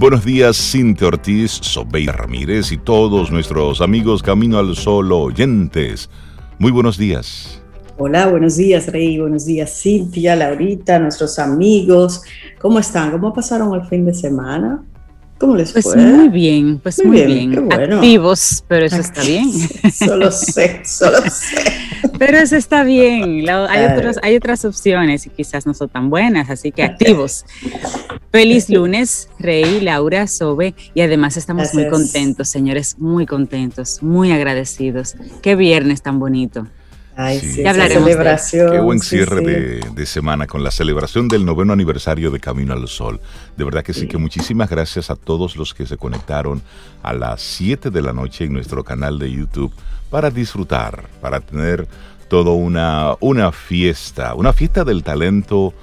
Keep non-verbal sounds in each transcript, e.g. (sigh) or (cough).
Buenos días, Cintia Ortiz, Sobeida Ramírez y todos nuestros amigos Camino al Sol oyentes. Muy buenos días. Hola, buenos días, Rey. Buenos días, Cintia, Laurita, nuestros amigos. ¿Cómo están? ¿Cómo pasaron el fin de semana? ¿Cómo les pues fue? Muy bien, pues muy, bien. Activos, pero eso está bien. (laughs) solo sé, solo sé. (laughs) Pero eso está bien. Hay, otros, hay otras opciones y quizás no son tan buenas, así que activos. Feliz lunes, Rey, Laura, Sobe, y además estamos muy contentos, señores, muy contentos, muy agradecidos. Qué viernes tan bonito. Ay, sí, ya hablaremos celebración. Qué buen cierre De, semana con la celebración del noveno aniversario de Camino al Sol. De verdad que sí, que muchísimas gracias a todos los que se conectaron a las 7 de la noche en nuestro canal de YouTube para disfrutar, para tener toda una, una fiesta, una fiesta del talento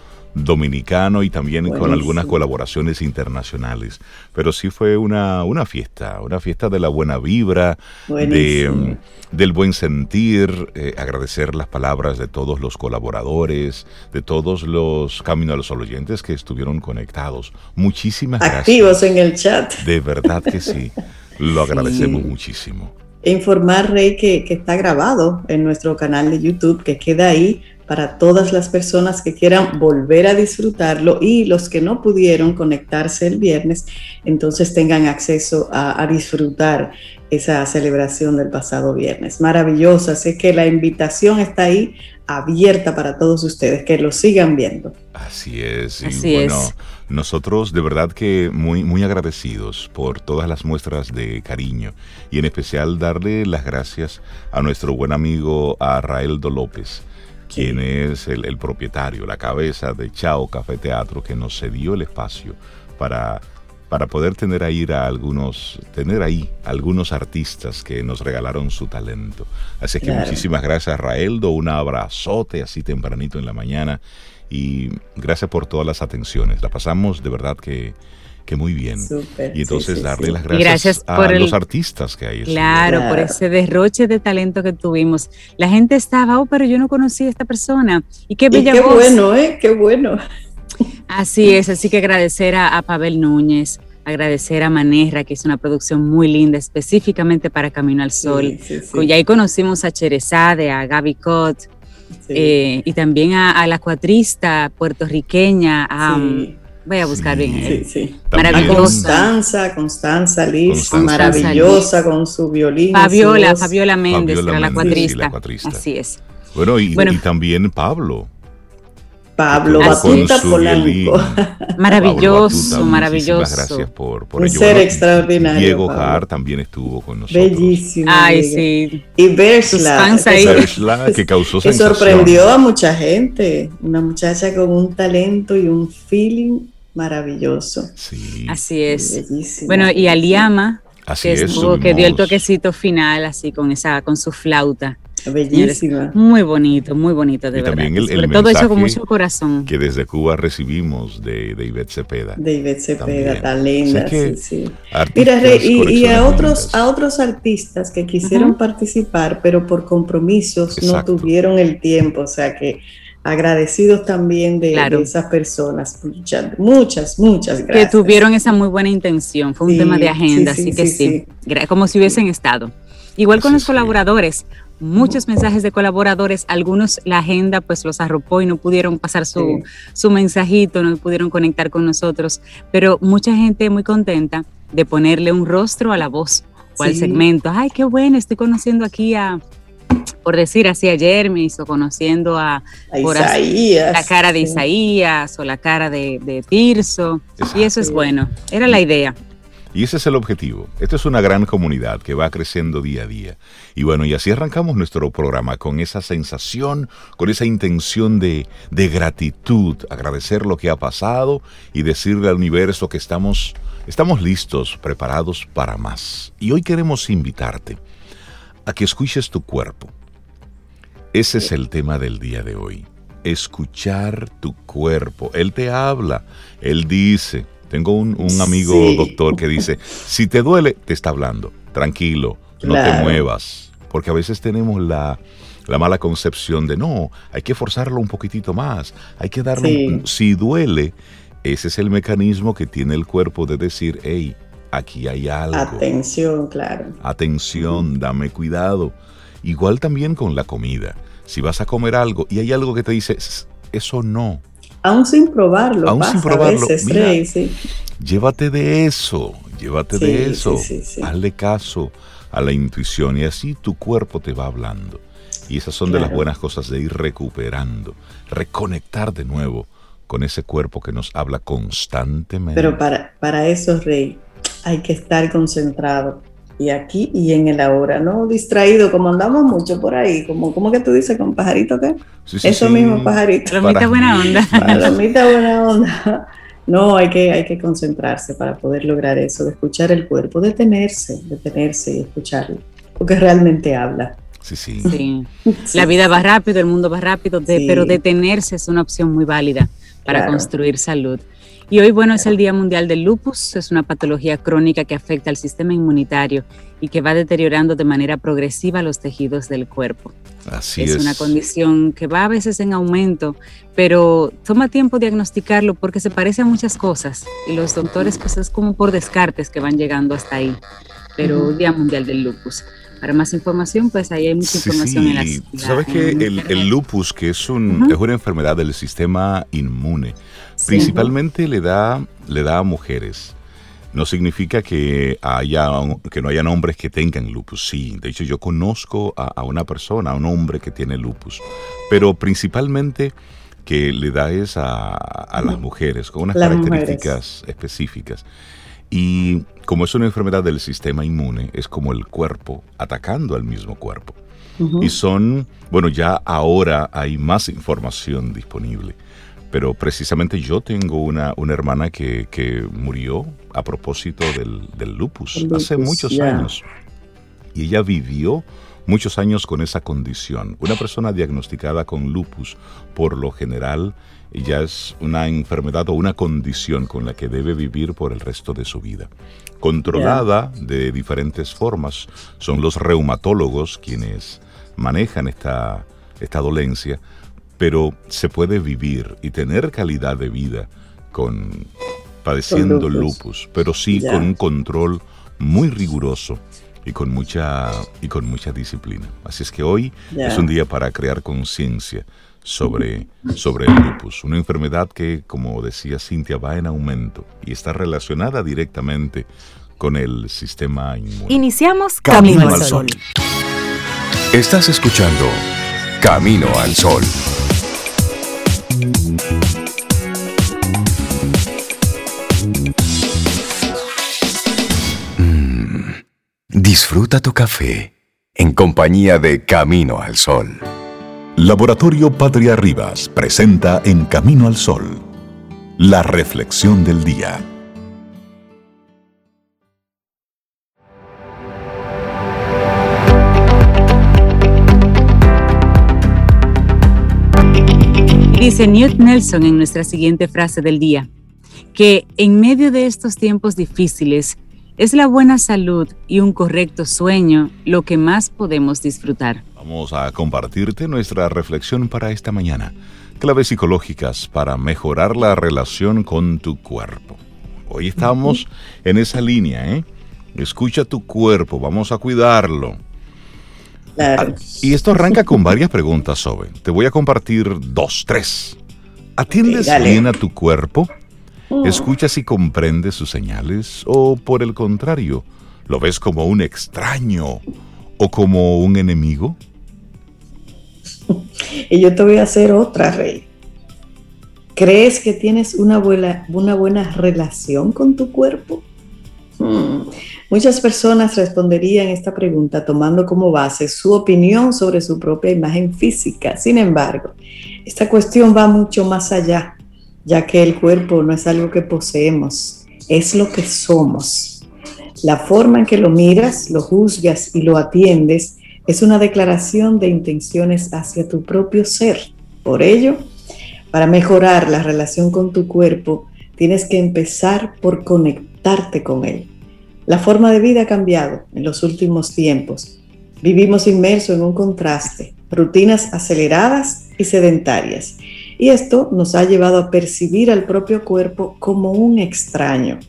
dominicano y también con algunas colaboraciones internacionales. Pero sí fue una, una fiesta, una fiesta de la buena vibra, de, del buen sentir, eh, agradecer las palabras de todos los colaboradores, de todos los Camino a los oyentes que estuvieron conectados. Muchísimas gracias. Activos en el chat. De verdad que sí, lo agradecemos muchísimo. Informar, Rey, que, que está grabado en nuestro canal de YouTube, que queda ahí para todas las personas que quieran volver a disfrutarlo y los que no pudieron conectarse el viernes, entonces tengan acceso a, disfrutar esa celebración del pasado viernes. Maravillosa, sé que la invitación está ahí abierta para todos ustedes, que lo sigan viendo. Así es. Y bueno, nosotros de verdad que muy, muy agradecidos por todas las muestras de cariño y en especial darle las gracias a nuestro buen amigo a Raeldo López quien es el, propietario, la cabeza de Chao Café Teatro, que nos cedió el espacio para, para poder tener ahí a algunos, tener ahí algunos artistas que nos regalaron su talento. Así que muchísimas gracias, Raeldo, un abrazote así tempranito en la mañana y gracias por todas las atenciones. La pasamos de verdad que que muy bien. y entonces darle las gracias, a los artistas que hay. Claro, por ese derroche de talento que tuvimos. La gente estaba, oh, pero yo no conocí a esta persona. Y qué bella qué bueno, ¿eh? Qué bueno. Así es, así que agradecer a, Pavel Núñez, agradecer a Manerra, que hizo una producción muy linda, específicamente para Camino al Sol. y ahí conocimos a Cherezade, a Gaby Cott, eh, y también a, la cuatrista puertorriqueña, a, Voy a buscar bien. Sí, sí. Maravillosa. Constanza, Constanza Liz, maravillosa con su violín. Fabiola, Fabiola Méndez, era la, cuatrista. Así es. Bueno y, también Pablo. Pablo Batuta Polanco. (laughs) Maravilloso, maravilloso. gracias por, por Un ser extraordinario. Diego Har también estuvo con nosotros. Bellísimo. Ay, sí. Y Bersla. Que, que causó Que sorprendió a mucha gente. Una muchacha con un talento y un feeling maravilloso. Sí. Así es. Bueno, y Aliama, que, que dio el toquecito final así con esa, con su flauta. Bellísima. muy bonito, muy bonito, de verdad. También el, Sobre todo hecho con mucho corazón. Que desde Cuba recibimos de, de Ivette Cepeda. De Ivette Cepeda, tan linda, sí, sí. Mira, y, a otros, a otros artistas que quisieron participar, pero por compromisos no tuvieron el tiempo, o sea que agradecidos también de, esas personas. Muchas, muchas, gracias. Que tuvieron esa muy buena intención. Fue un tema de agenda, así que sí, como si hubiesen estado. Igual con los colaboradores, muchos mensajes de colaboradores, algunos la agenda pues los arropó y no pudieron pasar su, su mensajito, no pudieron conectar con nosotros, pero mucha gente muy contenta de ponerle un rostro a la voz o al segmento. Ay, qué bueno, estoy conociendo aquí a, por decir así, a Jermis o conociendo a, la cara de Isaías o la cara de, de Tirso. Y eso es bueno, era la idea. Y ese es el objetivo. Esto es una gran comunidad que va creciendo día a día. Y bueno, y así arrancamos nuestro programa con esa sensación, con esa intención de, de gratitud, agradecer lo que ha pasado y decirle al universo que estamos, estamos listos, preparados para más. Y hoy queremos invitarte a que escuches tu cuerpo. Ese es el tema del día de hoy. Escuchar tu cuerpo. Él te habla, él dice. Tengo un, amigo doctor que dice, si te duele, te está hablando. Tranquilo, no te muevas. Porque a veces tenemos la, mala concepción de, no, hay que forzarlo un poquitito más. Hay que darle, si duele, ese es el mecanismo que tiene el cuerpo de decir, hey, aquí hay algo. Atención, claro. Atención, dame cuidado. Igual también con la comida. Si vas a comer algo y hay algo que te dice, eso no. Aún sin probarlo. Aún sin probarlo. Llévate de eso, llévate de eso. Hazle caso a la intuición y así tu cuerpo te va hablando. Y esas son de las buenas cosas de ir recuperando, reconectar de nuevo con ese cuerpo que nos habla constantemente. Pero para, para eso, Rey, hay que estar concentrado y aquí y en el ahora, no distraído como andamos mucho por ahí, como, como que tú dices con pajarito, ¿qué? Eso mismo, pajarito. Palomita buena onda. Palomita buena onda. No, hay que, hay que concentrarse para poder lograr eso, de escuchar el cuerpo, detenerse, detenerse y escucharlo, porque realmente habla. Sí, sí. La vida va rápido, el mundo va rápido, pero detenerse es una opción muy válida para construir salud. Y hoy, bueno, es el Día Mundial del Lupus. Es una patología crónica que afecta al sistema inmunitario y que va deteriorando de manera progresiva los tejidos del cuerpo. Así es. Es una condición que va a veces en aumento, pero toma tiempo diagnosticarlo porque se parece a muchas cosas y los doctores pues es como por descartes que van llegando hasta ahí. Pero Día Mundial del Lupus. Para más información, pues ahí hay mucha información en las. Sabes que el, lupus, que es, un, es una enfermedad del sistema inmune, principalmente le da, le da a mujeres. No significa que, haya, que no hayan hombres que tengan lupus. Sí, de hecho yo conozco a, una persona, a un hombre que tiene lupus, pero principalmente que le da es a, las mujeres con unas características específicas. Y como es una enfermedad del sistema inmune, es como el cuerpo atacando al mismo cuerpo. Y son, bueno, ya ahora hay más información disponible, pero precisamente yo tengo una, una hermana que, que, murió a propósito del, lupus, hace muchos años. Y ella vivió muchos años con esa condición. Una persona diagnosticada con lupus, por lo general, ya es una enfermedad o una condición con la que debe vivir por el resto de su vida. Controlada de diferentes formas, son los reumatólogos quienes manejan esta, esta dolencia, pero se puede vivir y tener calidad de vida con padeciendo lupus. pero sí con un control muy riguroso y con mucha y con mucha disciplina. Así es que hoy es un día para crear conciencia sobre, sobre el lupus, una enfermedad que, como decía Cintia, va en aumento y está relacionada directamente con el sistema inmune. Iniciamos Camino, al Sol. Estás escuchando Camino al Sol. Mm, disfruta tu café en compañía de Camino al Sol. Laboratorio Patria Rivas presenta En Camino al Sol, la reflexión del día. Dice Newt Nelson en nuestra siguiente frase del día, que en medio de estos tiempos difíciles es la buena salud y un correcto sueño lo que más podemos disfrutar. Vamos a compartirte nuestra reflexión para esta mañana. Claves psicológicas para mejorar la relación con tu cuerpo. Hoy estamos en esa línea, ¿eh? Escucha tu cuerpo, vamos a cuidarlo. Claro. Ah, y esto arranca con varias preguntas, Sobe. Te voy a compartir dos, tres. ¿Atiendes bien a tu cuerpo? Mm. ¿Escuchas y comprendes sus señales? ¿O por el contrario, lo ves como un extraño o como un enemigo? (laughs) y yo te voy a hacer otra, Rey. ¿Crees que tienes una buena, una buena relación con tu cuerpo? Hmm. Muchas personas responderían esta pregunta tomando como base su opinión sobre su propia imagen física. Sin embargo, esta cuestión va mucho más allá, ya que el cuerpo no es algo que poseemos, es lo que somos. La forma en que lo miras, lo juzgas y lo atiendes es una declaración de intenciones hacia tu propio ser. Por ello, para mejorar la relación con tu cuerpo, tienes que empezar por conectarte con él. La forma de vida ha cambiado en los últimos tiempos. Vivimos inmersos en un contraste, rutinas aceleradas y sedentarias. Y esto nos ha llevado a percibir al propio cuerpo como un extraño.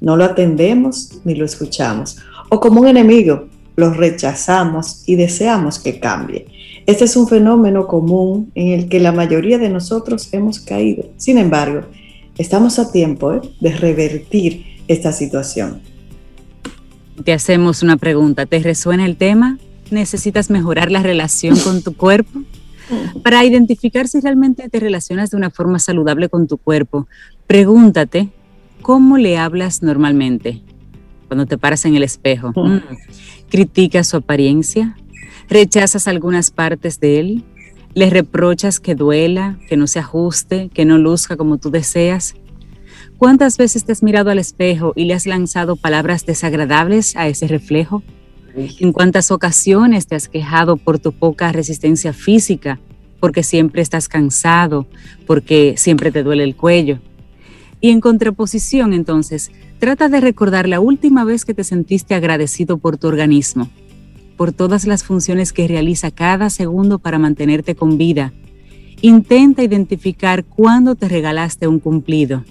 No lo atendemos ni lo escuchamos. O como un enemigo, lo rechazamos y deseamos que cambie. Este es un fenómeno común en el que la mayoría de nosotros hemos caído. Sin embargo, estamos a tiempo ¿eh? de revertir esta situación. Te hacemos una pregunta. ¿Te resuena el tema? ¿Necesitas mejorar la relación con tu cuerpo? Para identificar si realmente te relacionas de una forma saludable con tu cuerpo, pregúntate cómo le hablas normalmente cuando te paras en el espejo. Mm. ¿Criticas su apariencia? ¿Rechazas algunas partes de él? ¿Le reprochas que duela, que no se ajuste, que no luzca como tú deseas? ¿Cuántas veces te has mirado al espejo y le has lanzado palabras desagradables a ese reflejo? ¿En cuántas ocasiones te has quejado por tu poca resistencia física, porque siempre estás cansado, porque siempre te duele el cuello? Y en contraposición, entonces, trata de recordar la última vez que te sentiste agradecido por tu organismo, por todas las funciones que realiza cada segundo para mantenerte con vida. Intenta identificar cuándo te regalaste un cumplido,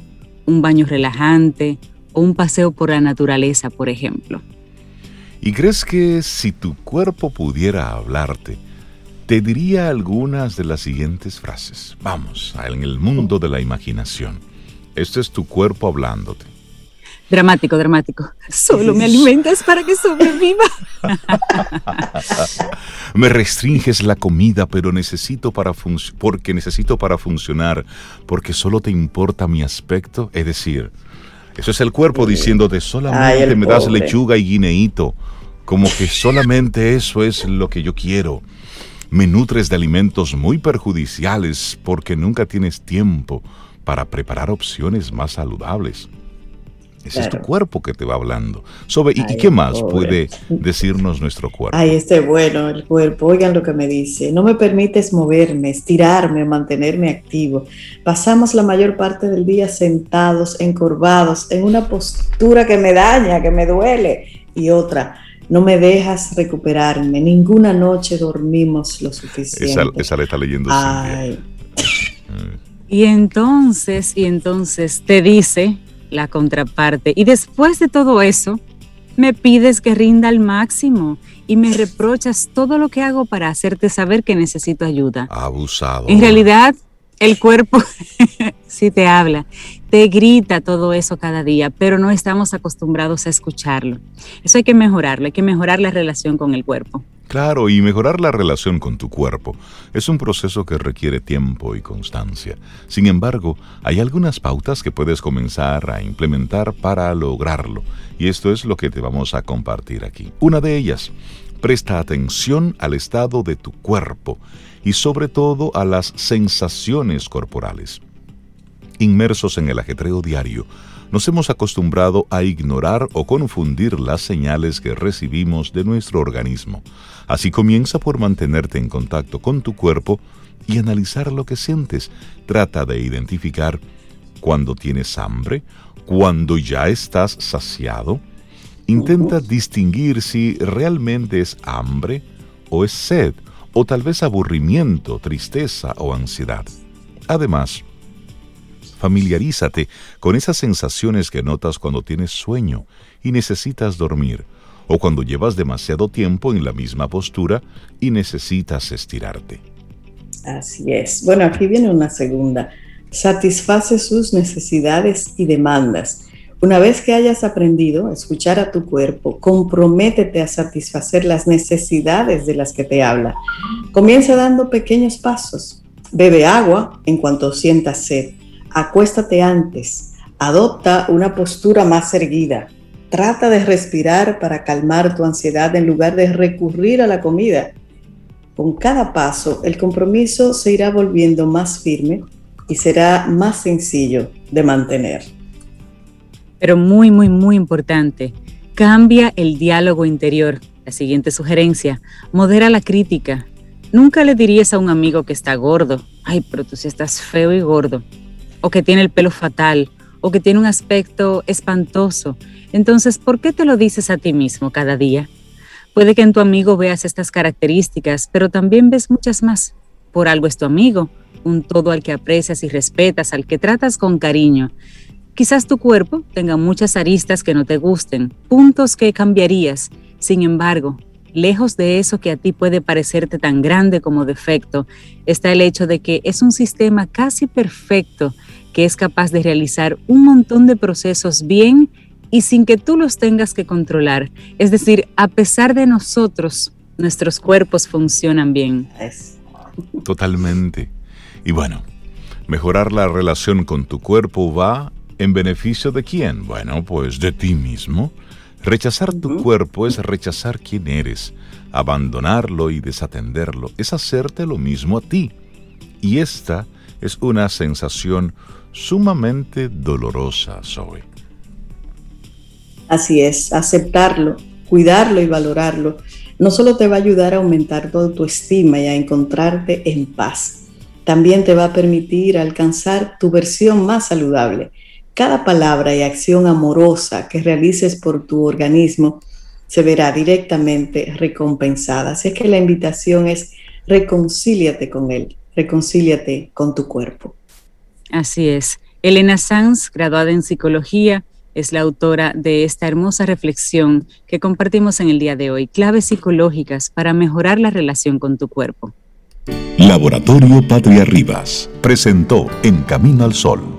un baño relajante o un paseo por la naturaleza, por ejemplo. ¿Y crees que si tu cuerpo pudiera hablarte, te diría algunas de las siguientes frases? Vamos, en el mundo de la imaginación. Este es tu cuerpo hablándote. Dramático, dramático. Solo me alimentas para que sobreviva. (laughs) me restringes la comida, pero necesito para porque necesito para funcionar, porque solo te importa mi aspecto, es decir, eso es el cuerpo diciéndote solamente me das lechuga y guineíto, como que solamente eso es lo que yo quiero. Me nutres de alimentos muy perjudiciales porque nunca tienes tiempo para preparar opciones más saludables. Ese es tu cuerpo que te va hablando. Sobe, ¿y, qué más puede decirnos nuestro cuerpo? Ay, este bueno, el cuerpo. Oigan lo que me dice. No me permites moverme, estirarme, mantenerme activo. Pasamos la mayor parte del día sentados, encorvados, en una postura que me daña, que me duele. Y otra, no me dejas recuperarme. Ninguna noche dormimos lo suficiente. Esa, esa le está leyendo. Ay. (laughs) Y entonces, y entonces te dice la contraparte. Y después de todo eso, me pides que rinda al máximo y me reprochas todo lo que hago para hacerte saber que necesito ayuda. Abusado. En realidad, el cuerpo (laughs) sí te habla, te grita todo eso cada día, pero no estamos acostumbrados a escucharlo. Eso hay que mejorarlo, hay que mejorar la relación con el cuerpo. Claro, y mejorar la relación con tu cuerpo es un proceso que requiere tiempo y constancia. Sin embargo, hay algunas pautas que puedes comenzar a implementar para lograrlo, y esto es lo que te vamos a compartir aquí. Una de ellas, presta atención al estado de tu cuerpo y sobre todo a las sensaciones corporales. Inmersos en el ajetreo diario, nos hemos acostumbrado a ignorar o confundir las señales que recibimos de nuestro organismo. Así comienza por mantenerte en contacto con tu cuerpo y analizar lo que sientes. Trata de identificar cuando tienes hambre, cuando ya estás saciado. Intenta distinguir si realmente es hambre o es sed, o tal vez aburrimiento, tristeza o ansiedad. Además, familiarízate con esas sensaciones que notas cuando tienes sueño y necesitas dormir o cuando llevas demasiado tiempo en la misma postura y necesitas estirarte. Así es. Bueno, aquí viene una segunda. Satisface sus necesidades y demandas. Una vez que hayas aprendido a escuchar a tu cuerpo, comprométete a satisfacer las necesidades de las que te habla. Comienza dando pequeños pasos. Bebe agua en cuanto sientas sed. Acuéstate antes. Adopta una postura más erguida. Trata de respirar para calmar tu ansiedad en lugar de recurrir a la comida. Con cada paso, el compromiso se irá volviendo más firme y será más sencillo de mantener. Pero muy, muy, muy importante, cambia el diálogo interior. La siguiente sugerencia, modera la crítica. Nunca le dirías a un amigo que está gordo, ay, pero tú sí estás feo y gordo, o que tiene el pelo fatal, o que tiene un aspecto espantoso. Entonces, ¿por qué te lo dices a ti mismo cada día? Puede que en tu amigo veas estas características, pero también ves muchas más. Por algo es tu amigo, un todo al que aprecias y respetas, al que tratas con cariño. Quizás tu cuerpo tenga muchas aristas que no te gusten, puntos que cambiarías. Sin embargo, lejos de eso que a ti puede parecerte tan grande como defecto, está el hecho de que es un sistema casi perfecto que es capaz de realizar un montón de procesos bien y sin que tú los tengas que controlar. Es decir, a pesar de nosotros, nuestros cuerpos funcionan bien. Totalmente. Y bueno, mejorar la relación con tu cuerpo va en beneficio de quién? Bueno, pues de ti mismo. Rechazar tu cuerpo es rechazar quién eres. Abandonarlo y desatenderlo es hacerte lo mismo a ti. Y esta es una sensación sumamente dolorosa, Zoe. Así es, aceptarlo, cuidarlo y valorarlo no solo te va a ayudar a aumentar tu autoestima y a encontrarte en paz, también te va a permitir alcanzar tu versión más saludable. Cada palabra y acción amorosa que realices por tu organismo se verá directamente recompensada. Así es que la invitación es reconcíliate con él, reconcíliate con tu cuerpo. Así es. Elena Sanz, graduada en psicología, es la autora de esta hermosa reflexión que compartimos en el día de hoy, claves psicológicas para mejorar la relación con tu cuerpo. Laboratorio Patria Rivas presentó En Camino al Sol,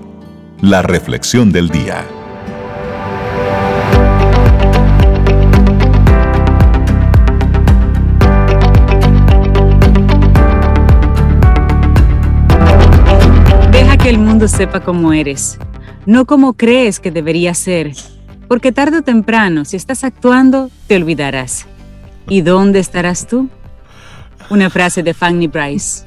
la reflexión del día. Deja que el mundo sepa cómo eres no como crees que debería ser, porque tarde o temprano, si estás actuando, te olvidarás. ¿Y dónde estarás tú? Una frase de Fanny Bryce.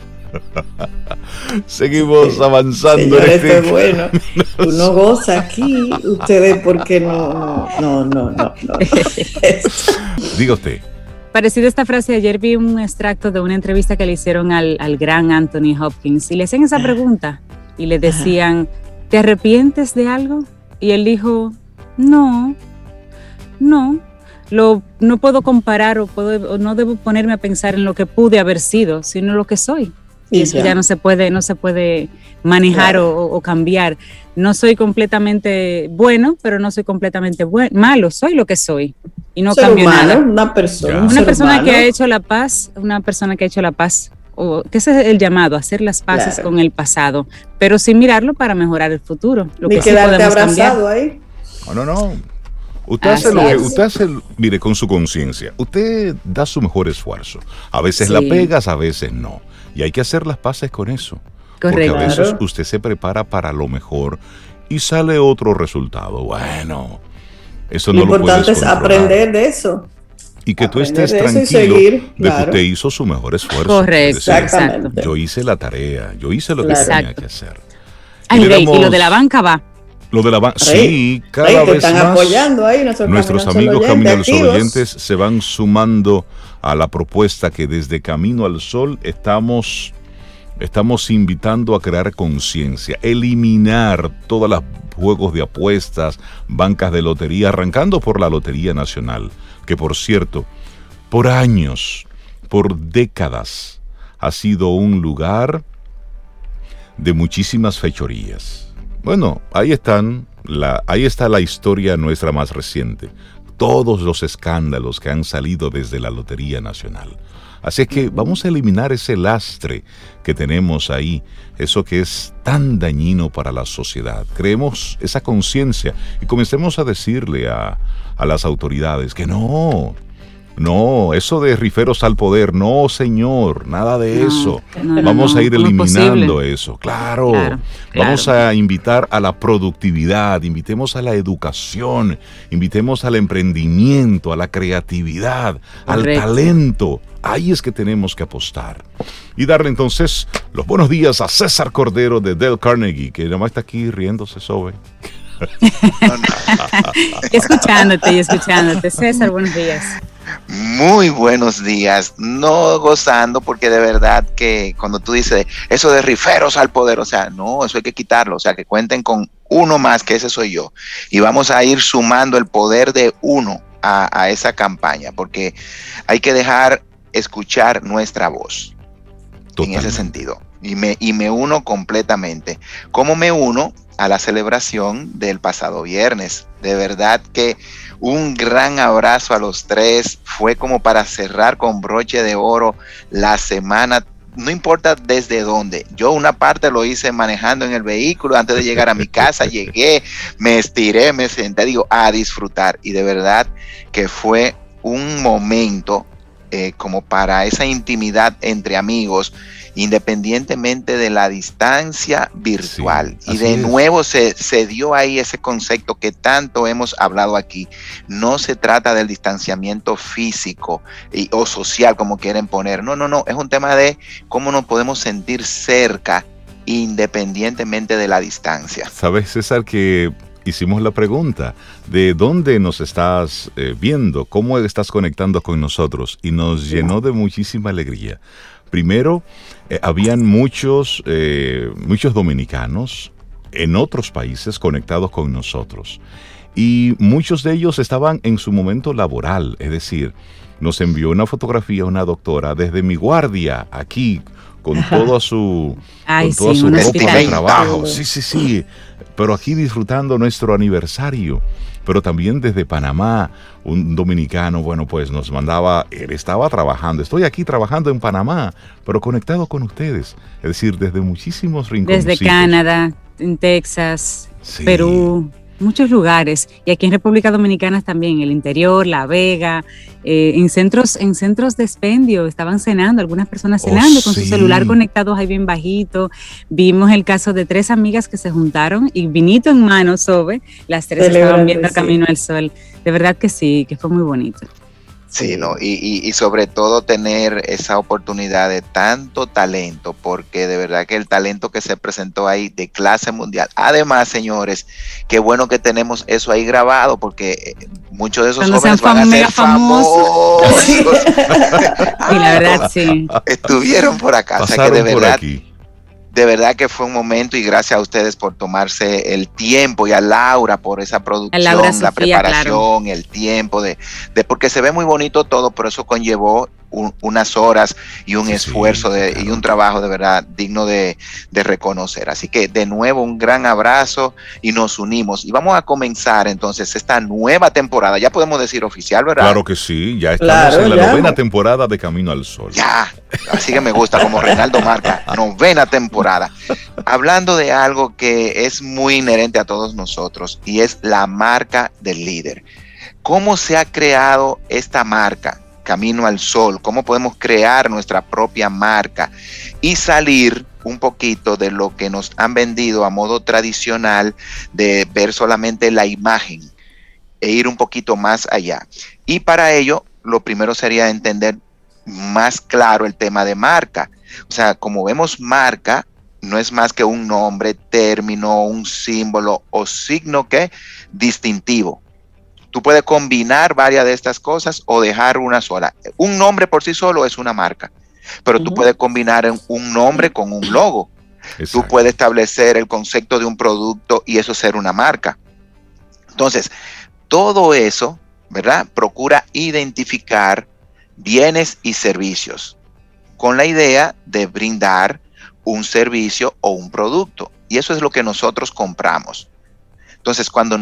Seguimos avanzando. Este... bueno. (laughs) Uno goza aquí, ustedes, porque no, no, no, no, no. (laughs) Diga usted. Parecido a esta frase, ayer vi un extracto de una entrevista que le hicieron al, al gran Anthony Hopkins y le hacían esa pregunta y le decían, ¿te arrepientes de algo? Y él dijo, no, no, lo, no puedo comparar o, puedo, no debo ponerme a pensar en lo que pude haber sido, sino lo que soy. Y eso ya. no se puede, no se puede manejar o, cambiar. No soy completamente bueno, pero no soy completamente malo. Soy lo que soy y no cambio nada. Una persona, una persona que ha hecho la paz, una persona que ha hecho la paz que ese es el llamado, hacer las paces con el pasado, pero sin mirarlo para mejorar el futuro. Lo que sí abrazado ahí. No, no, no. Usted hace lo que, usted hace, mire, con su conciencia, usted da su mejor esfuerzo. A veces la pegas, a veces no. Y hay que hacer las paces con eso. Correcto. Porque a veces usted se prepara para lo mejor y sale otro resultado. Bueno, eso no lo, lo importante es aprender de eso y que tú estés tranquilo de que usted hizo su mejor esfuerzo. Correcto, exactamente. Yo hice la tarea, yo hice lo que tenía que hacer. y, lo de la banca va. Lo de la banca, sí, cada vez más apoyando ahí nuestros amigos Camino al Sol oyentes se van sumando a la propuesta que desde Camino al Sol estamos estamos invitando a crear conciencia, eliminar todos los juegos de apuestas, bancas de lotería, arrancando por la Lotería Nacional que por cierto, por años, por décadas, ha sido un lugar de muchísimas fechorías. Bueno, ahí están, la, ahí está la historia nuestra más reciente, todos los escándalos que han salido desde la Lotería Nacional. Así es que vamos a eliminar ese lastre que tenemos ahí, eso que es tan dañino para la sociedad. Creemos esa conciencia y comencemos a decirle a, a las autoridades que no, no, eso de riferos al poder, no, señor, nada de eso. Vamos a ir eliminando eso, claro. Vamos a invitar a la productividad, invitemos a la educación, invitemos al emprendimiento, a la creatividad, al talento. Ahí es que tenemos que apostar. Y darle entonces los buenos días a César Cordero de Dale Carnegie, que además está aquí riéndose sobre. (laughs) escuchándote y escuchándote. César, buenos días. Muy buenos días, no gozando porque de verdad que cuando tú dices eso de riferos al poder, o sea, no, eso hay que quitarlo, o sea, que cuenten con uno más, que ese soy yo, y vamos a ir sumando el poder de uno a, esa campaña, porque hay que dejar escuchar nuestra voz en ese sentido. y me, y me uno completamente. ¿Cómo me uno? A la celebración del pasado viernes. De verdad que un gran abrazo a los tres. Fue como para cerrar con broche de oro la semana no importa desde dónde. Yo una parte lo hice manejando en el vehículo antes de llegar a mi casa, (laughs) llegué, me estiré, me senté, digo, a disfrutar. Y de verdad que fue un momento eh, como para esa intimidad entre amigos, independientemente de la distancia virtual. y de nuevo se, se, dio ahí ese concepto que tanto hemos hablado aquí. No se trata del distanciamiento físico y, o social, como quieren poner. No, no, no. Es un tema de cómo nos podemos sentir cerca independientemente de la distancia. Sabes, César, que hicimos la pregunta de dónde nos estás eh, viendo, cómo estás conectando con nosotros y nos llenó de muchísima alegría. Primero, eh, habían muchos, eh, muchos dominicanos en otros países conectados con nosotros. Y muchos de ellos estaban en su momento laboral, es decir, nos envió una fotografía una doctora desde mi guardia aquí con (laughs) todo su, con todo su de trabajo. Sí, sí, sí pero aquí disfrutando nuestro aniversario. Pero también desde Panamá, un dominicano, bueno, pues nos mandaba, él estaba trabajando, estoy aquí trabajando en Panamá, pero conectado con ustedes, es decir, desde muchísimos rincones. Desde Canadá, en Texas, Perú, muchos lugares y aquí en República Dominicana también, el interior, La Vega, eh, en centros en centros de expendio estaban cenando, algunas personas oh, cenando con su celular conectados ahí bien bajito. Vimos el caso de tres amigas que se juntaron y vinito en mano sobre, las tres estaban viendo Camino al Sol. De verdad que sí, que fue muy bonito. Sí, ¿no? Y, y, sobre todo tener esa oportunidad de tanto talento, porque de verdad que el talento que se presentó ahí de clase mundial. Además, señores, qué bueno que tenemos eso ahí grabado, porque eh, muchos de esos jóvenes van a ser famosos. (laughs) y la verdad, sí. (laughs) Estuvieron por acá. o sea que de verdad de verdad que fue un momento y gracias a ustedes por tomarse el tiempo y a Laura por esa producción, la preparación, el tiempo de, de, porque se ve muy bonito todo, pero eso conllevó unas horas y un esfuerzo de, y un trabajo de verdad digno de, reconocer. Así que de nuevo un gran abrazo y nos unimos. Y vamos a comenzar entonces esta nueva temporada. Ya podemos decir oficial, ¿verdad? Claro que sí, ya estamos en la novena temporada de Camino al Sol. Ya, así que me gusta como Reinaldo Marca, (laughs) novena temporada. Hablando de algo que es muy inherente a todos nosotros y es la marca del líder. ¿Cómo se ha creado esta marca? Camino al sol, cómo podemos crear nuestra propia marca y salir un poquito de lo que nos han vendido a modo tradicional de ver solamente la imagen e ir un poquito más allá. Y para ello, lo primero sería entender más claro el tema de marca. O sea, como vemos marca, no es más que un nombre, término, un símbolo o signo que distintivo. Tú puedes combinar varias de estas cosas o dejar una sola. Un nombre por sí solo es una marca, pero tú puedes combinar un nombre con un logo. Tú puedes establecer el concepto de un producto y eso ser una marca. Entonces, todo eso, ¿verdad? Procura identificar bienes y servicios con la idea de brindar un servicio o un producto. Y eso es lo que nosotros compramos. Entonces, cuando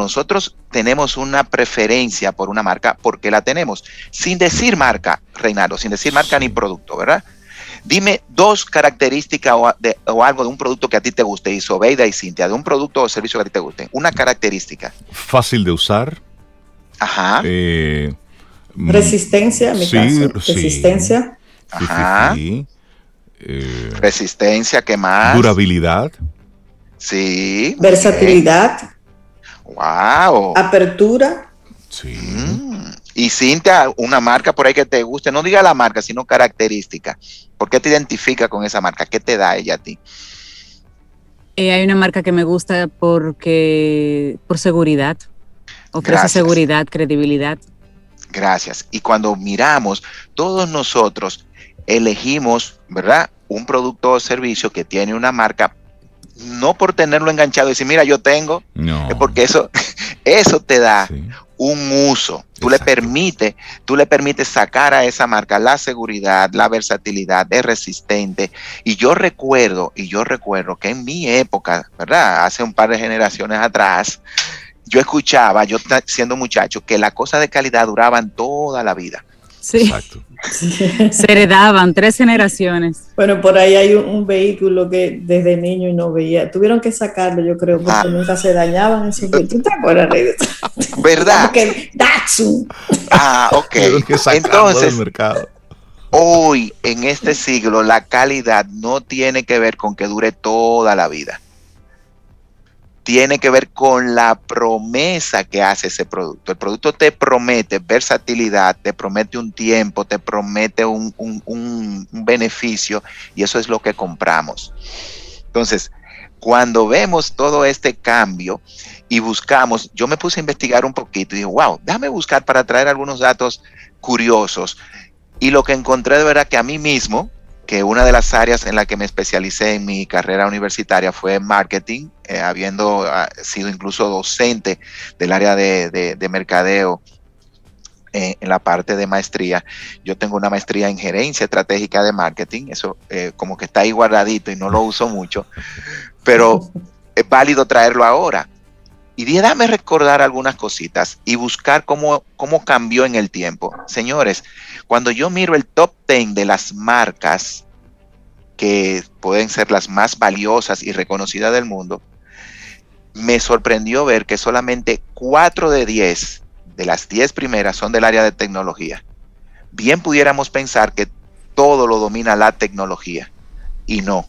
nosotros tenemos una preferencia por una marca porque la tenemos. Sin decir marca, Reinaldo, sin decir marca ni producto, ¿verdad? Dime dos características o, algo de un producto que a ti te guste, Isobeida y Cintia, de un producto o servicio que a ti te guste. Una característica. Fácil de usar. Ajá. Eh, mm, Resistencia, mi caso. Resistencia. Ajá. Eh, Resistencia, ¿qué más? Durabilidad. Sí. Versatilidad. Wow. Apertura. Sí. Mm. Y Cintia, una marca por ahí que te guste, no diga la marca, sino característica. ¿Por qué te identifica con esa marca? ¿Qué te da ella a ti? Eh, hay una marca que me gusta porque por seguridad. Ofrece seguridad, credibilidad. Gracias. Y cuando miramos, todos nosotros elegimos, ¿verdad? Un producto o servicio que tiene una marca no por tenerlo enganchado y decir, mira, yo tengo, no. es porque eso, (laughs) eso te da un uso. Tú le permites, tú le permites sacar a esa marca la seguridad, la versatilidad, es resistente. Y yo recuerdo, y yo recuerdo que en mi época, ¿verdad? Hace un par de generaciones atrás, yo escuchaba, yo siendo muchacho, que las cosas de calidad duraban toda la vida. Sí. Exacto. (laughs) Se heredaban tres generaciones. Bueno, por ahí hay un, vehículo que desde niño y no veía. Tuvieron que sacarlo, yo creo, porque ah. nunca se dañaban esos ¿Tú te acuerdas, (laughs) ¿Verdad? Datsun. Ah, ok. (laughs) Entonces, hoy, en este siglo, la calidad no tiene que ver con que dure toda la vida tiene que ver con la promesa que hace ese producto. El producto te promete versatilidad, te promete un tiempo, te promete un, beneficio y eso es lo que compramos. Entonces, cuando vemos todo este cambio y buscamos, yo me puse a investigar un poquito y dije, wow, déjame buscar para traer algunos datos curiosos. Y lo que encontré de verdad que a mí mismo, que una de las áreas en la que me especialicé en mi carrera universitaria fue marketing, eh, habiendo ah, sido incluso docente del área de, mercadeo eh, en la parte de maestría. Yo tengo una maestría en gerencia estratégica de marketing, eso eh, como que está ahí guardadito y no lo uso mucho, pero es válido traerlo ahora. Y dije, dame recordar algunas cositas y buscar cómo, cómo cambió en el tiempo. Señores, cuando yo miro el top 10 de las marcas que pueden ser las más valiosas y reconocidas del mundo, me sorprendió ver que solamente 4 de 10 de las 10 primeras son del área de tecnología. Bien pudiéramos pensar que todo lo domina la tecnología y no.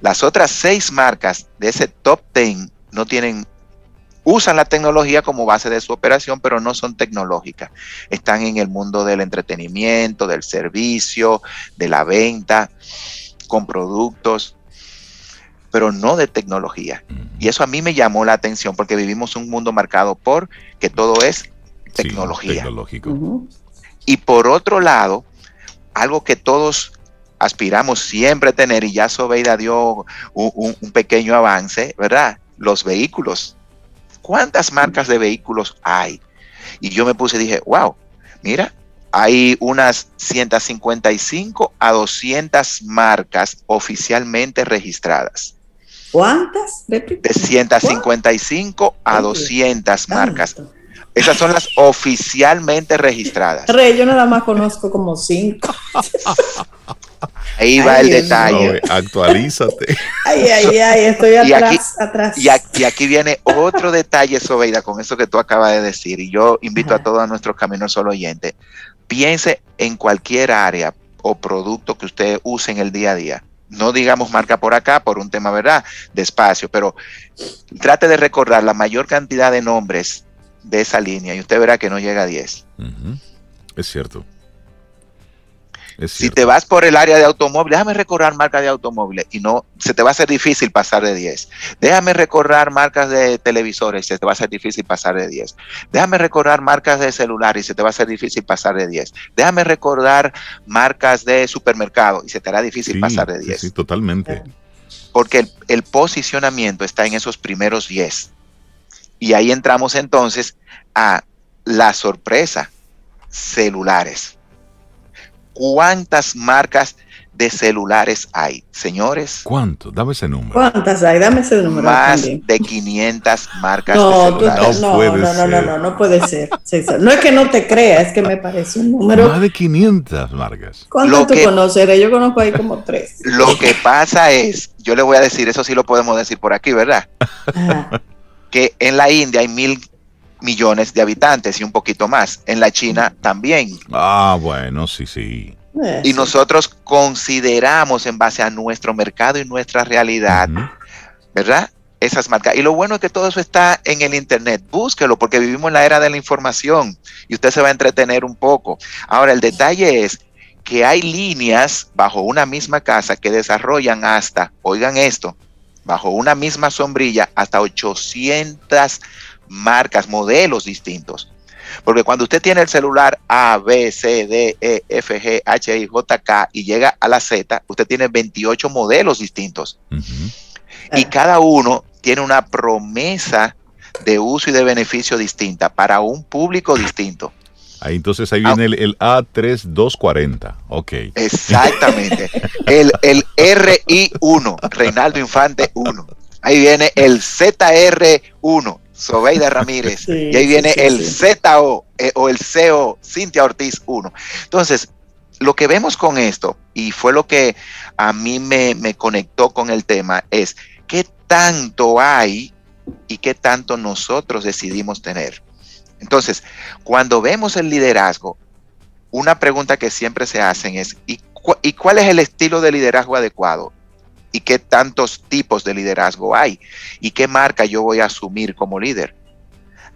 Las otras 6 marcas de ese top 10 no tienen usan la tecnología como base de su operación, pero no son tecnológicas. Están en el mundo del entretenimiento, del servicio, de la venta, con productos, pero no de tecnología. Y eso a mí me llamó la atención porque vivimos un mundo marcado por que todo es tecnología. tecnológico. Y por otro lado, algo que todos aspiramos siempre a tener, y ya Sobeida dio un pequeño avance, ¿verdad? Los vehículos ¿cuántas marcas de vehículos hay? Y yo me puse y dije, wow, mira, hay unas 155 a 200 marcas oficialmente registradas. ¿Cuántas? De 155 a 200 marcas. Esas son las oficialmente registradas. Rey, yo nada más conozco como cinco. (laughs) Ahí va el detalle. actualízate. Ay, ay, ay, estoy atrás, y atrás. Y aquí, viene otro detalle, Sobeida, con eso que tú acabas de decir. Y yo invito a todos nuestros caminos solo oyentes. Piense en cualquier área o producto que usted use en el día a día. No digamos marca por acá por un tema, ¿verdad? De espacio, pero trate de recordar la mayor cantidad de nombres de esa línea y usted verá que no llega a 10. Es cierto si te vas por el área de automóviles, déjame recorrer marcas de automóviles y no, se te va a hacer difícil pasar de 10. Déjame recorrer marcas de televisores y se te va a hacer difícil pasar de 10. Déjame recordar marcas de celulares y se te va a hacer difícil pasar de 10. Déjame recordar marcas de supermercado y se te hará difícil pasar de 10. Sí, totalmente. Porque el, el posicionamiento está en esos primeros 10. Y ahí entramos entonces a la sorpresa, celulares cuántas marcas de celulares hay, señores. ¿Cuánto? Dame ese número. ¿Cuántas hay? Dame ese número. Más de 500 marcas no, de celulares. No, no, no, no, no, no, puede ser. No es que no te crea, es que me parece un número. Más de 500 marcas. ¿Cuántas tú conoces? Yo conozco ahí como tres. Lo que pasa es, yo le voy a decir, eso sí lo podemos decir por aquí, ¿verdad? Que en la India hay mil millones de habitantes y un poquito más. En la China también. Ah, bueno, sí, sí. Y nosotros consideramos en base a nuestro mercado y nuestra realidad, ¿verdad? Esas marcas. Y lo bueno es que todo eso está en el Internet. Búsquelo porque vivimos en la era de la información y usted se va a entretener un poco. Ahora, el detalle es que hay líneas bajo una misma casa que desarrollan hasta, oigan esto, bajo una misma sombrilla, hasta 800 marcas, modelos distintos. Porque cuando usted tiene el celular A, B, C, D, E, F, G, H, I, J, K y llega a la Z, usted tiene 28 modelos distintos. Y cada uno tiene una promesa de uso y de beneficio distinta para un público distinto. Ahí entonces ahí viene el, A3240. Ok. Exactamente. el, el RI1, Reinaldo Infante 1. Ahí viene el ZR1, Sobeida Ramírez. y ahí viene el ZO eh, o el CO, Cintia Ortiz 1. Entonces, lo que vemos con esto, y fue lo que a mí me, me conectó con el tema, es qué tanto hay y qué tanto nosotros decidimos tener. Entonces, cuando vemos el liderazgo, una pregunta que siempre se hacen es, ¿y, cuál es el estilo de liderazgo adecuado? ¿Y qué tantos tipos de liderazgo hay? ¿Y qué marca yo voy a asumir como líder?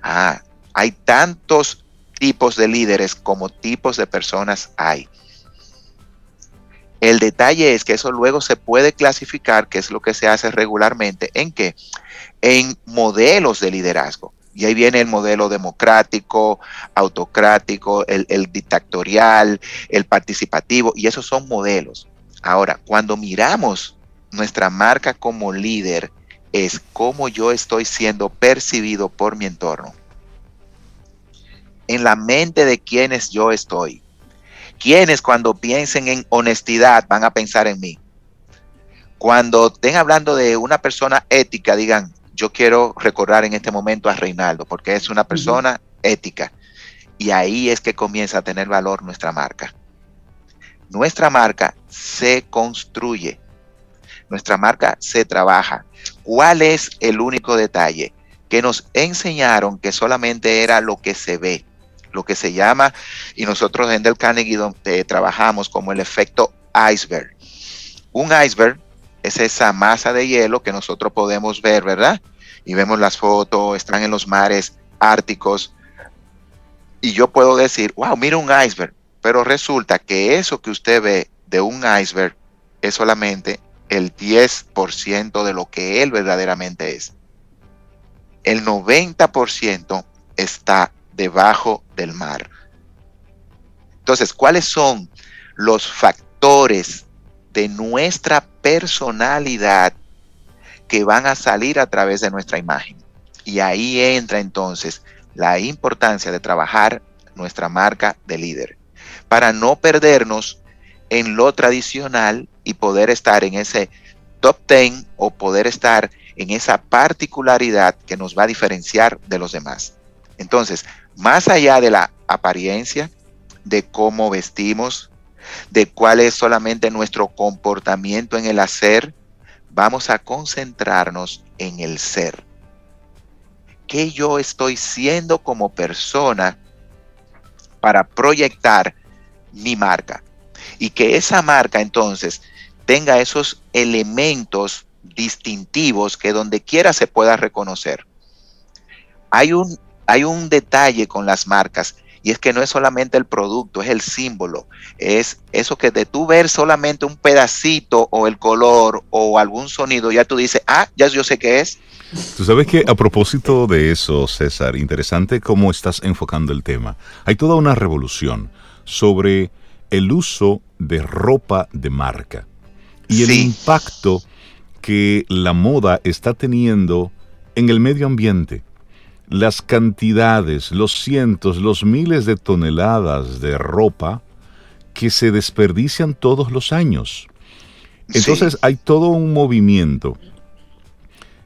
Ah, hay tantos tipos de líderes como tipos de personas hay. El detalle es que eso luego se puede clasificar, que es lo que se hace regularmente, ¿en qué? En modelos de liderazgo. Y ahí viene el modelo democrático, autocrático, el, dictatorial, el participativo, y esos son modelos. Ahora, cuando miramos nuestra marca como líder, es cómo yo estoy siendo percibido por mi entorno. En la mente de quienes yo estoy. Quienes cuando piensen en honestidad van a pensar en mí. Cuando estén hablando de una persona ética, digan, yo quiero recordar en este momento a Reinaldo, porque es una persona ética. Y ahí es que comienza a tener valor nuestra marca. Nuestra marca se construye. Nuestra marca se trabaja. ¿Cuál es el único detalle? Que nos enseñaron que solamente era lo que se ve, lo que se llama, y nosotros en Del Carnegie donde trabajamos como el efecto iceberg. Un iceberg es esa masa de hielo que nosotros podemos ver, ¿verdad? Y vemos las fotos, están en los mares árticos. Y yo puedo decir, wow, mira un iceberg. Pero resulta que eso que usted ve de un iceberg es solamente el 10% de lo que él verdaderamente es. El 90% está debajo del mar. Entonces, ¿cuáles son los factores de nuestra personalidad que van a salir a través de nuestra imagen. Y ahí entra entonces la importancia de trabajar nuestra marca de líder para no perdernos en lo tradicional y poder estar en ese top 10 o poder estar en esa particularidad que nos va a diferenciar de los demás. Entonces, más allá de la apariencia, de cómo vestimos, de cuál es solamente nuestro comportamiento en el hacer, vamos a concentrarnos en el ser. ¿Qué yo estoy siendo como persona para proyectar mi marca? Y que esa marca entonces tenga esos elementos distintivos que donde quiera se pueda reconocer. Hay un, hay un detalle con las marcas y es que no es solamente el producto, es el símbolo. Es eso que de tú ver solamente un pedacito o el color o algún sonido, ya tú dices, ah, ya yo sé qué es. Tú sabes que a propósito de eso, César, interesante cómo estás enfocando el tema. Hay toda una revolución sobre el uso de ropa de marca y el impacto que la moda está teniendo en el medio ambiente. Las cantidades, los cientos, los miles de toneladas de ropa que se desperdician todos los años. Entonces hay todo un movimiento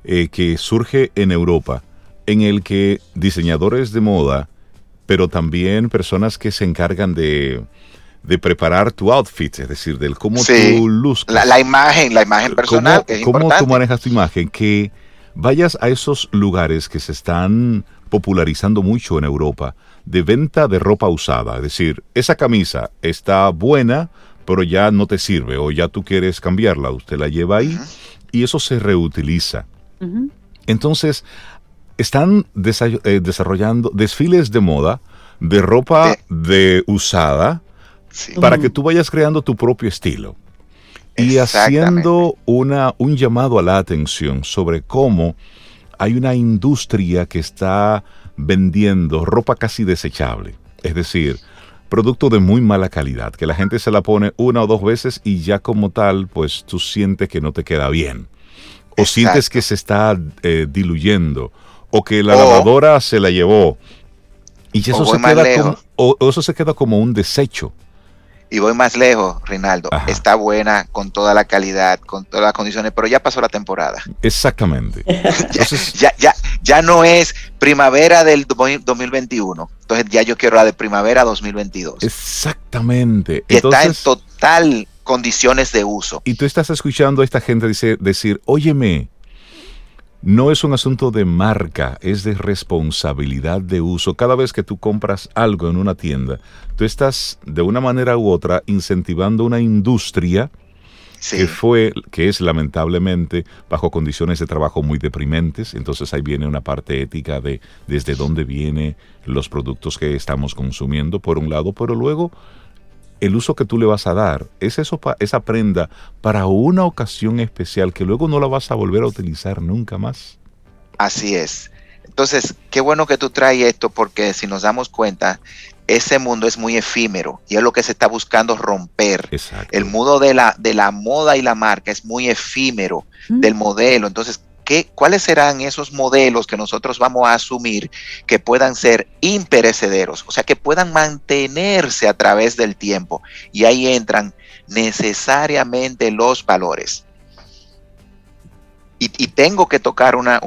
eh, que surge en Europa en el que diseñadores de moda, pero también personas que se encargan de, preparar tu outfit, es decir, del cómo tú luzcas. La, imagen, la imagen personal. ¿Cómo, tú manejas tu imagen? Que vayas a esos lugares que se están popularizando mucho en Europa de venta de ropa usada. Es decir, esa camisa está buena, pero ya no te sirve o ya tú quieres cambiarla. Usted la lleva ahí y eso se reutiliza. Entonces, están eh, desarrollando desfiles de moda de ropa de usada para que tú vayas creando tu propio estilo y haciendo una, un llamado a la atención sobre cómo hay una industria que está vendiendo ropa casi desechable, es decir, producto de muy mala calidad, que la gente se la pone una o dos veces y ya como tal, pues tú sientes que no te queda bien, o sientes que se está eh, diluyendo, o que la lavadora se la llevó. Y eso, se queda como, o eso se queda como un desecho. Y voy más lejos, Rinaldo. Está buena con toda la calidad, con todas las condiciones, pero ya pasó la temporada. Exactamente. (laughs) (laughs) ya, ya, ya, no es primavera del 2021. Entonces ya yo quiero la de primavera 2022. Exactamente. Y está en total condiciones de uso. Y tú estás escuchando a esta gente decir, decir óyeme, no es un asunto de marca, es de responsabilidad de uso. Cada vez que tú compras algo en una tienda, tú estás de una manera u otra incentivando una industria que fue, que es lamentablemente bajo condiciones de trabajo muy deprimentes. Entonces ahí viene una parte ética de desde dónde vienen los productos que estamos consumiendo, por un lado, pero luego el uso que tú le vas a dar es eso esa prenda para una ocasión especial que luego no la vas a volver a utilizar nunca más. Así es. Entonces, qué bueno que tú traes esto porque si nos damos cuenta, ese mundo es muy efímero y es lo que se está buscando romper. El mundo de la, de la moda y la marca es muy efímero del modelo. Entonces, ¿cuáles serán esos modelos que nosotros vamos a asumir que puedan ser imperecederos? O sea, que puedan mantenerse a través del tiempo. Y ahí entran necesariamente los valores. Y, tengo que tocar una,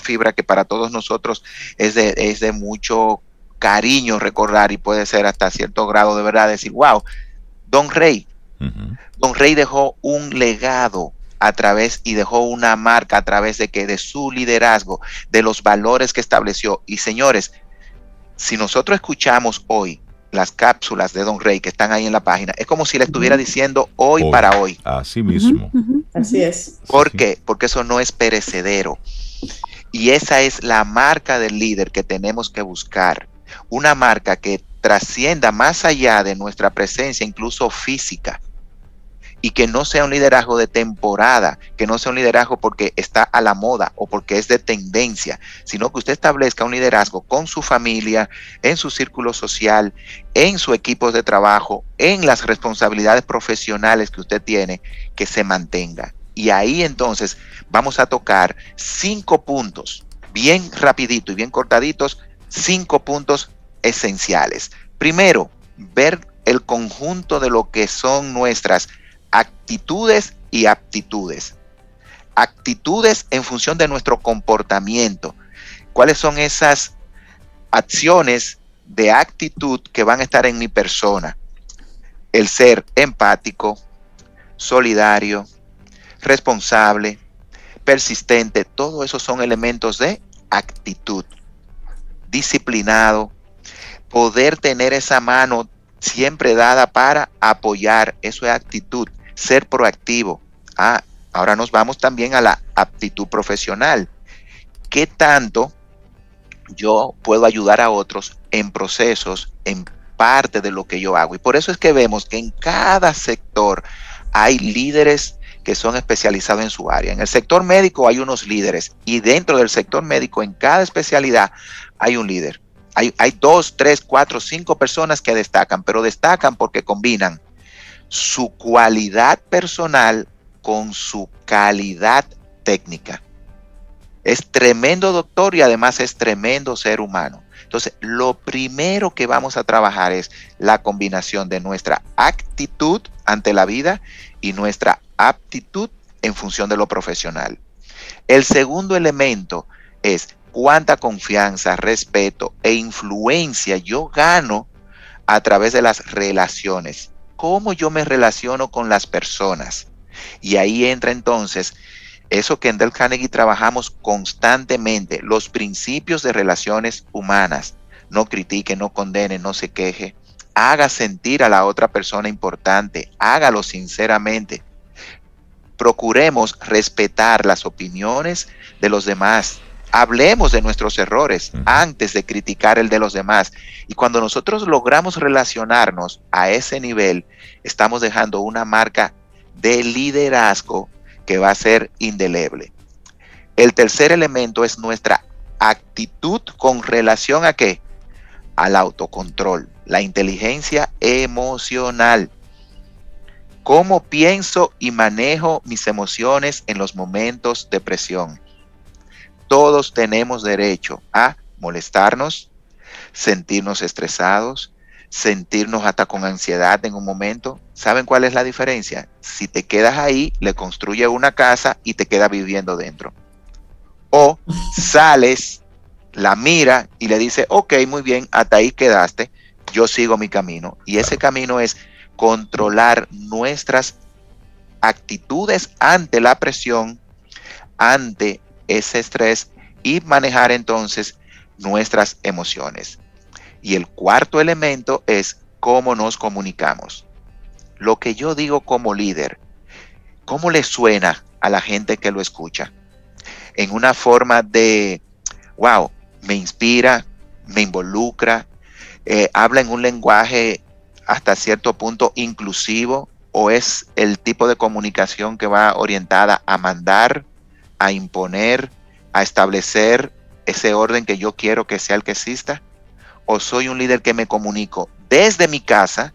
fibra que para todos nosotros es de, es de mucho cariño recordar y puede ser hasta cierto grado de verdad decir, wow, Don Rey, Don Rey dejó un legado a través y dejó una marca a través de que de su liderazgo, de los valores que estableció. Y señores, si nosotros escuchamos hoy las cápsulas de Don Rey que están ahí en la página, es como si le estuviera diciendo hoy, para hoy. Así mismo. Así es. ¿Por qué? Porque eso no es perecedero. Y esa es la marca del líder que tenemos que buscar. Una marca que trascienda más allá de nuestra presencia, incluso física y que no sea un liderazgo de temporada, que no sea un liderazgo porque está a la moda o porque es de tendencia, sino que usted establezca un liderazgo con su familia, en su círculo social, en su equipo de trabajo, en las responsabilidades profesionales que usted tiene, que se mantenga. Y ahí entonces vamos a tocar cinco puntos, bien rapidito y bien cortaditos, cinco puntos esenciales. Primero, ver el conjunto de lo que son nuestras actitudes y aptitudes. Actitudes en función de nuestro comportamiento. ¿Cuáles son esas acciones de actitud que van a estar en mi persona? El ser empático, solidario, responsable, persistente, todo eso son elementos de actitud. Disciplinado, poder tener esa mano siempre dada para apoyar, eso es actitud ser proactivo. Ah, ahora nos vamos también a la aptitud profesional. ¿Qué tanto yo puedo ayudar a otros en procesos, en parte de lo que yo hago? Y por eso es que vemos que en cada sector hay líderes que son especializados en su área. En el sector médico hay unos líderes y dentro del sector médico, en cada especialidad, hay un líder. Hay, hay dos, tres, cuatro, cinco personas que destacan, pero destacan porque combinan su cualidad personal con su calidad técnica. Es tremendo doctor y además es tremendo ser humano. Entonces, lo primero que vamos a trabajar es la combinación de nuestra actitud ante la vida y nuestra aptitud en función de lo profesional. El segundo elemento es cuánta confianza, respeto e influencia yo gano a través de las relaciones cómo yo me relaciono con las personas. Y ahí entra entonces eso que en Del Carnegie trabajamos constantemente, los principios de relaciones humanas. No critique, no condene, no se queje. Haga sentir a la otra persona importante, hágalo sinceramente. Procuremos respetar las opiniones de los demás, hablemos de nuestros errores antes de criticar el de los demás. Y cuando nosotros logramos relacionarnos a ese nivel, estamos dejando una marca de liderazgo que va a ser indeleble. El tercer elemento es nuestra actitud con relación a qué? Al autocontrol, la inteligencia emocional. ¿Cómo pienso y manejo mis emociones en los momentos de presión? Todos tenemos derecho a molestarnos, sentirnos estresados, sentirnos hasta con ansiedad en un momento. ¿Saben cuál es la diferencia? Si te quedas ahí, le construye una casa y te quedas viviendo dentro. O sales, la mira y le dice, ok, muy bien, hasta ahí quedaste, yo sigo mi camino. Y ese camino es controlar nuestras actitudes ante la presión, ante ese estrés y manejar entonces nuestras emociones. Y el cuarto elemento es cómo nos comunicamos. Lo que yo digo como líder, ¿cómo le suena a la gente que lo escucha? En una forma de, wow, me inspira, me involucra, eh, habla en un lenguaje hasta cierto punto inclusivo o es el tipo de comunicación que va orientada a mandar, a imponer, a establecer ese orden que yo quiero que sea el que exista? ¿O soy un líder que me comunico desde mi casa,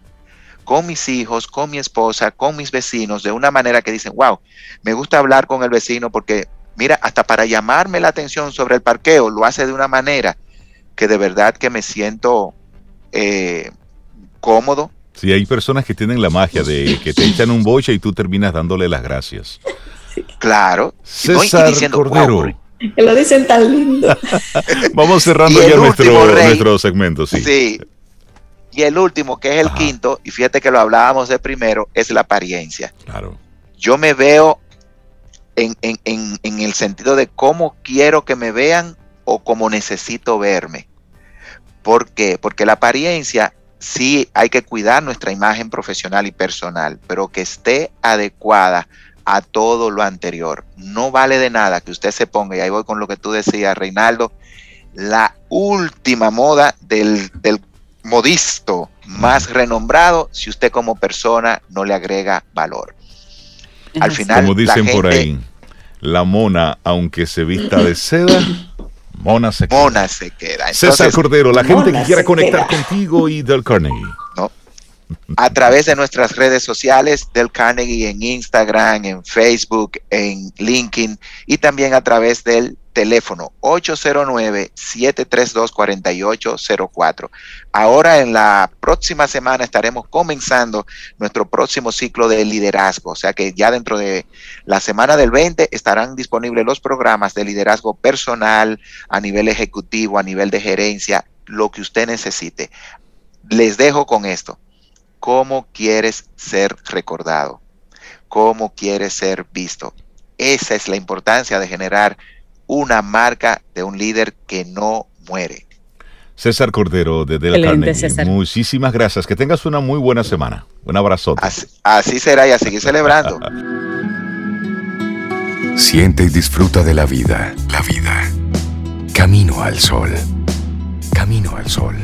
con mis hijos, con mi esposa, con mis vecinos, de una manera que dicen, wow, me gusta hablar con el vecino porque, mira, hasta para llamarme la atención sobre el parqueo, lo hace de una manera que de verdad que me siento eh, cómodo. Sí, hay personas que tienen la magia de que te echan un boche y tú terminas dándole las gracias. Claro. César Cordero. Que lo dicen tan lindo. (laughs) Vamos cerrando ya nuestro, nuestro segmento, sí. Sí. Y el último, que es el quinto, y fíjate que lo hablábamos de primero, es la apariencia. Claro. Yo me veo en, en, en, en el sentido de cómo quiero que me vean o cómo necesito verme. ¿Por qué? Porque la apariencia sí hay que cuidar nuestra imagen profesional y personal, pero que esté adecuada a todo lo anterior. No vale de nada que usted se ponga, y ahí voy con lo que tú decías, Reinaldo, la última moda del, modisto más renombrado si usted como persona no le agrega valor. Al final, como dicen por ahí, la mona, aunque se vista de seda, mona se queda. Mona se queda. César Cordero, la gente que quiera conectar contigo y del Carnegie. No, a través de nuestras redes sociales del Carnegie en Instagram, en Facebook, en LinkedIn y también a través del teléfono 809-732-4804. Ahora en la próxima semana estaremos comenzando nuestro próximo ciclo de liderazgo, o sea que ya dentro de la semana del 20 estarán disponibles los programas de liderazgo personal a nivel ejecutivo, a nivel de gerencia, lo que usted necesite. Les dejo con esto cómo quieres ser recordado, cómo quieres ser visto. Esa es la importancia de generar una marca de un líder que no muere. César Cordero de Del Carnegie. Muchísimas gracias. Que tengas una muy buena semana. Un abrazo. Así, así será y a seguir celebrando. (laughs) Siente y disfruta de la vida. La vida. Camino al sol. Camino al sol.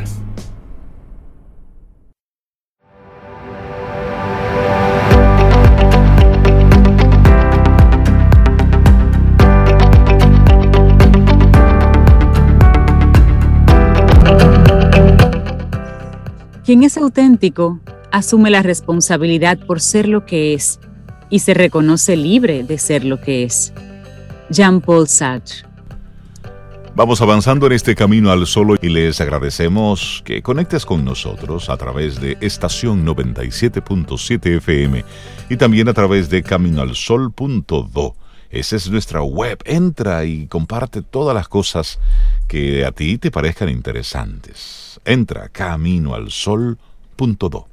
Quien es auténtico asume la responsabilidad por ser lo que es y se reconoce libre de ser lo que es. Jean-Paul Sartre. Vamos avanzando en este camino al solo y les agradecemos que conectes con nosotros a través de estación 97.7 FM y también a través de caminoalsol.do. Esa es nuestra web. Entra y comparte todas las cosas que a ti te parezcan interesantes entra caminoalsol.do.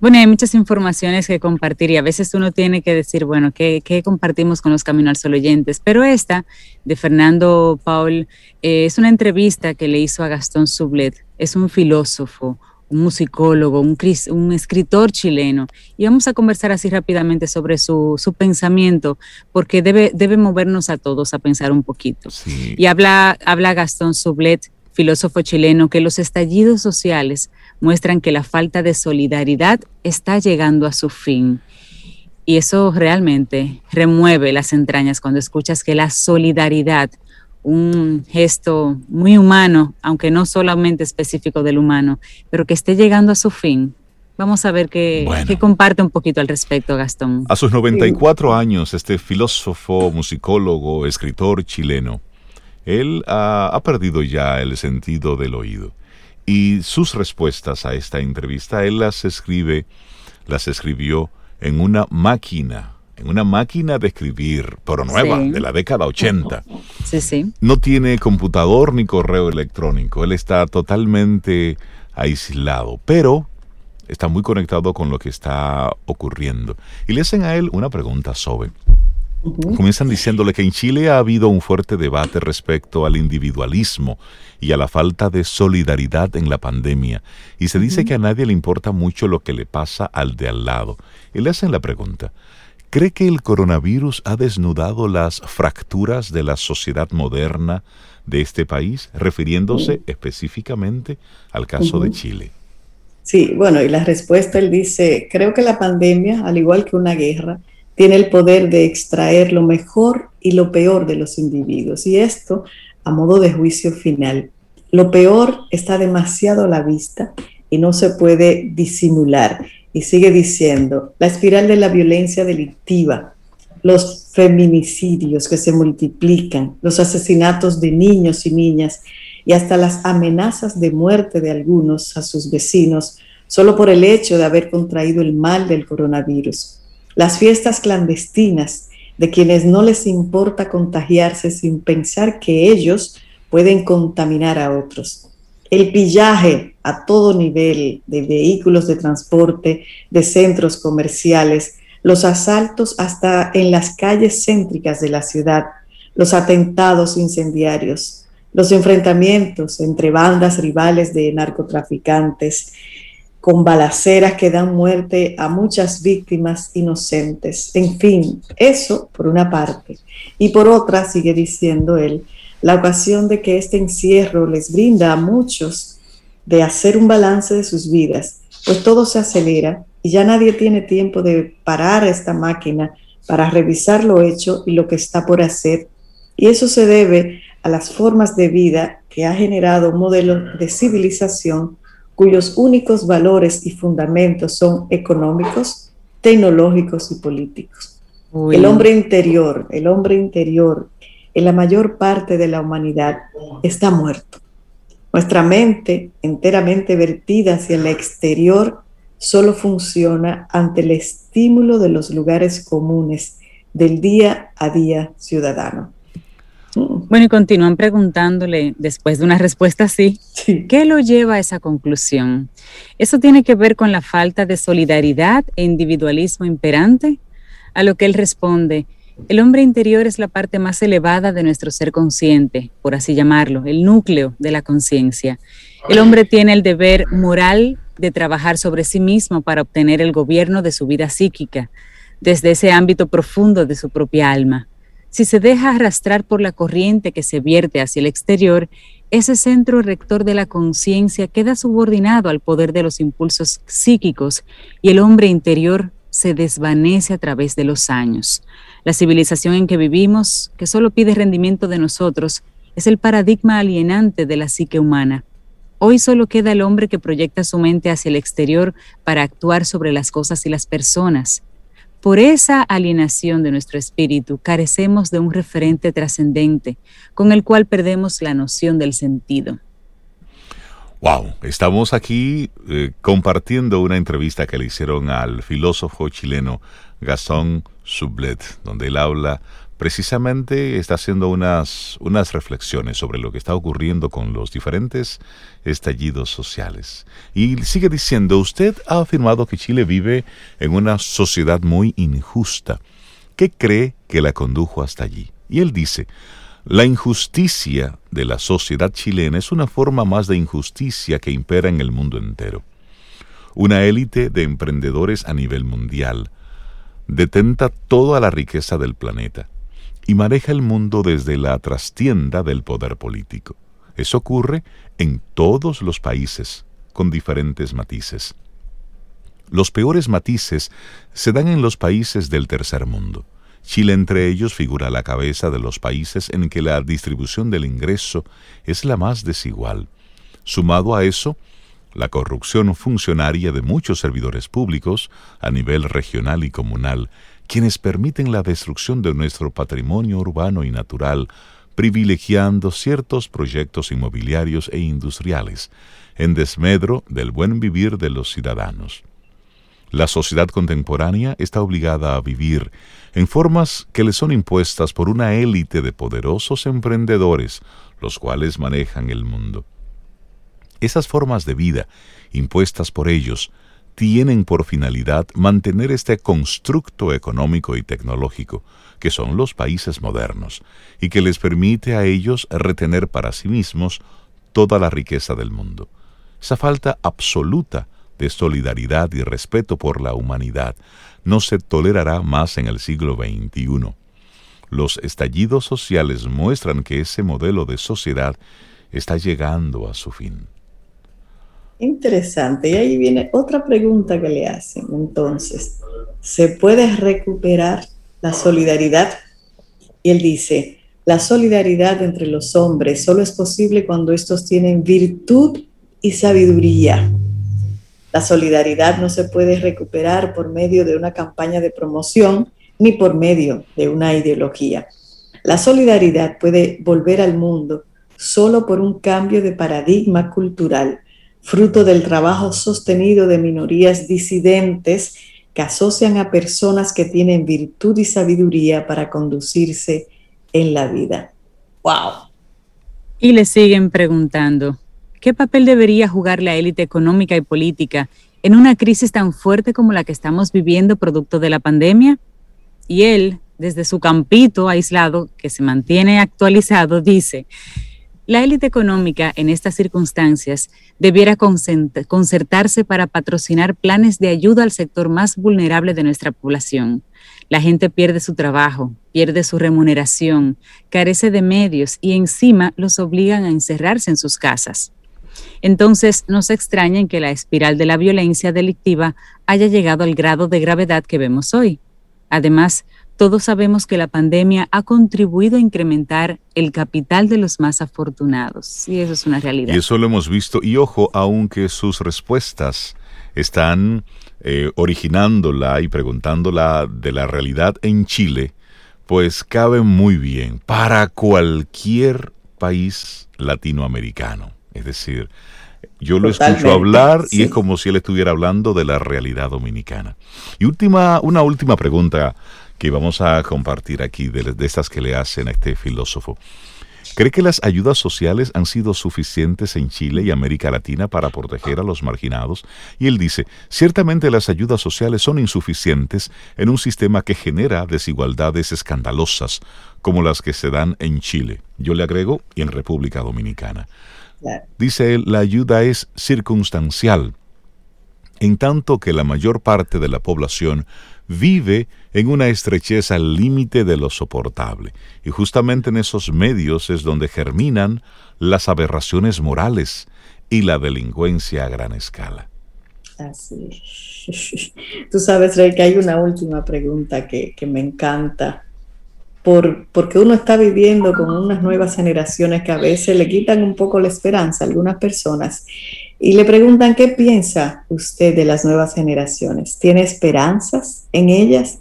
Bueno, hay muchas informaciones que compartir y a veces uno tiene que decir, bueno, ¿qué, compartimos con los Camino al Sol oyentes? Pero esta, de Fernando Paul, eh, es una entrevista que le hizo a Gastón Sublet. Es un filósofo, un musicólogo, un, un, escritor chileno. Y vamos a conversar así rápidamente sobre su, pensamiento, porque debe, debe movernos a todos a pensar un poquito. Y habla, habla Gastón Sublet filósofo chileno, que los estallidos sociales muestran que la falta de solidaridad está llegando a su fin. Y eso realmente remueve las entrañas cuando escuchas que la solidaridad, un gesto muy humano, aunque no solamente específico del humano, pero que esté llegando a su fin, Vamos a ver qué, comparte un poquito al respecto, Gastón. A sus 94 años, este filósofo, musicólogo, escritor chileno, él ha, perdido ya el sentido del oído. Y sus respuestas a esta entrevista, él las escribe, las escribió en una máquina, en una máquina de escribir, pero nueva, de la década 80. Sí, sí. No tiene computador ni correo electrónico, él está totalmente aislado, pero está muy conectado con lo que está ocurriendo. Y le hacen a él una pregunta sobre. Comienzan diciéndole que en Chile ha habido un fuerte debate respecto al individualismo y a la falta de solidaridad en la pandemia, y se dice que a nadie le importa mucho lo que le pasa al de al lado. Y le hacen la pregunta, ¿cree que el coronavirus ha desnudado las fracturas de la sociedad moderna de este país, refiriéndose específicamente al caso de Chile? Sí, bueno, y la respuesta él dice, creo que la pandemia, al igual que una guerra, tiene el poder de extraer lo mejor y lo peor de los individuos. Y esto a modo de juicio final. Lo peor está demasiado a la vista y no se puede disimular. Y sigue diciendo, la espiral de la violencia delictiva, los feminicidios que se multiplican, los asesinatos de niños y niñas y hasta las amenazas de muerte de algunos a sus vecinos solo por el hecho de haber contraído el mal del coronavirus las fiestas clandestinas de quienes no les importa contagiarse sin pensar que ellos pueden contaminar a otros. El pillaje a todo nivel de vehículos de transporte, de centros comerciales, los asaltos hasta en las calles céntricas de la ciudad, los atentados incendiarios, los enfrentamientos entre bandas rivales de narcotraficantes, con balaceras que dan muerte a muchas víctimas inocentes. En fin, eso por una parte. Y por otra, sigue diciendo él, la ocasión de que este encierro les brinda a muchos de hacer un balance de sus vidas, pues todo se acelera y ya nadie tiene tiempo de parar esta máquina para revisar lo hecho y lo que está por hacer. Y eso se debe a las formas de vida que ha generado un modelo de civilización cuyos únicos valores y fundamentos son económicos, tecnológicos y políticos. El hombre interior, el hombre interior, en la mayor parte de la humanidad, está muerto. Nuestra mente, enteramente vertida hacia el exterior, solo funciona ante el estímulo de los lugares comunes del día a día ciudadano. Bueno, y continúan preguntándole, después de una respuesta así, ¿qué lo lleva a esa conclusión? ¿Eso tiene que ver con la falta de solidaridad e individualismo imperante? A lo que él responde, el hombre interior es la parte más elevada de nuestro ser consciente, por así llamarlo, el núcleo de la conciencia. El hombre tiene el deber moral de trabajar sobre sí mismo para obtener el gobierno de su vida psíquica, desde ese ámbito profundo de su propia alma. Si se deja arrastrar por la corriente que se vierte hacia el exterior, ese centro rector de la conciencia queda subordinado al poder de los impulsos psíquicos y el hombre interior se desvanece a través de los años. La civilización en que vivimos, que solo pide rendimiento de nosotros, es el paradigma alienante de la psique humana. Hoy solo queda el hombre que proyecta su mente hacia el exterior para actuar sobre las cosas y las personas. Por esa alienación de nuestro espíritu carecemos de un referente trascendente con el cual perdemos la noción del sentido. Wow, estamos aquí eh, compartiendo una entrevista que le hicieron al filósofo chileno Gaston Sublet, donde él habla precisamente está haciendo unas, unas reflexiones sobre lo que está ocurriendo con los diferentes estallidos sociales. Y sigue diciendo, usted ha afirmado que Chile vive en una sociedad muy injusta. ¿Qué cree que la condujo hasta allí? Y él dice, la injusticia de la sociedad chilena es una forma más de injusticia que impera en el mundo entero. Una élite de emprendedores a nivel mundial detenta toda la riqueza del planeta y maneja el mundo desde la trastienda del poder político. Eso ocurre en todos los países, con diferentes matices. Los peores matices se dan en los países del tercer mundo. Chile entre ellos figura a la cabeza de los países en que la distribución del ingreso es la más desigual. Sumado a eso, la corrupción funcionaria de muchos servidores públicos a nivel regional y comunal, quienes permiten la destrucción de nuestro patrimonio urbano y natural, privilegiando ciertos proyectos inmobiliarios e industriales, en desmedro del buen vivir de los ciudadanos. La sociedad contemporánea está obligada a vivir en formas que le son impuestas por una élite de poderosos emprendedores, los cuales manejan el mundo. Esas formas de vida, impuestas por ellos, tienen por finalidad mantener este constructo económico y tecnológico, que son los países modernos, y que les permite a ellos retener para sí mismos toda la riqueza del mundo. Esa falta absoluta de solidaridad y respeto por la humanidad no se tolerará más en el siglo XXI. Los estallidos sociales muestran que ese modelo de sociedad está llegando a su fin. Interesante. Y ahí viene otra pregunta que le hacen. Entonces, ¿se puede recuperar la solidaridad? Y él dice, la solidaridad entre los hombres solo es posible cuando estos tienen virtud y sabiduría. La solidaridad no se puede recuperar por medio de una campaña de promoción ni por medio de una ideología. La solidaridad puede volver al mundo solo por un cambio de paradigma cultural fruto del trabajo sostenido de minorías disidentes que asocian a personas que tienen virtud y sabiduría para conducirse en la vida. ¡Wow! Y le siguen preguntando, ¿qué papel debería jugar la élite económica y política en una crisis tan fuerte como la que estamos viviendo producto de la pandemia? Y él, desde su campito aislado, que se mantiene actualizado, dice, la élite económica en estas circunstancias debiera concertarse para patrocinar planes de ayuda al sector más vulnerable de nuestra población. La gente pierde su trabajo, pierde su remuneración, carece de medios y encima los obligan a encerrarse en sus casas. Entonces, no se extraña en que la espiral de la violencia delictiva haya llegado al grado de gravedad que vemos hoy. Además, todos sabemos que la pandemia ha contribuido a incrementar el capital de los más afortunados. Y eso es una realidad. Y eso lo hemos visto. Y ojo, aunque sus respuestas están eh, originándola y preguntándola de la realidad en Chile, pues cabe muy bien para cualquier país latinoamericano. Es decir, yo lo escucho hablar y es como si él estuviera hablando de la realidad dominicana. Y última, una última pregunta que vamos a compartir aquí, de, estas que le hacen a este filósofo. ¿Cree que las ayudas sociales han sido suficientes en Chile y América Latina para proteger a los marginados? Y él dice, ciertamente las ayudas sociales son insuficientes en un sistema que genera desigualdades escandalosas como las que se dan en Chile. Yo le agrego, y en República Dominicana. Dice él, la ayuda es circunstancial, en tanto que la mayor parte de la población vive en una estrechez al límite de lo soportable. Y justamente en esos medios es donde germinan las aberraciones morales y la delincuencia a gran escala. Así. (laughs) Tú sabes, Rey, que hay una última pregunta que, que me encanta. Por, porque uno está viviendo con unas nuevas generaciones que a veces le quitan un poco la esperanza a algunas personas y le preguntan, ¿qué piensa usted de las nuevas generaciones? ¿Tiene esperanzas en ellas?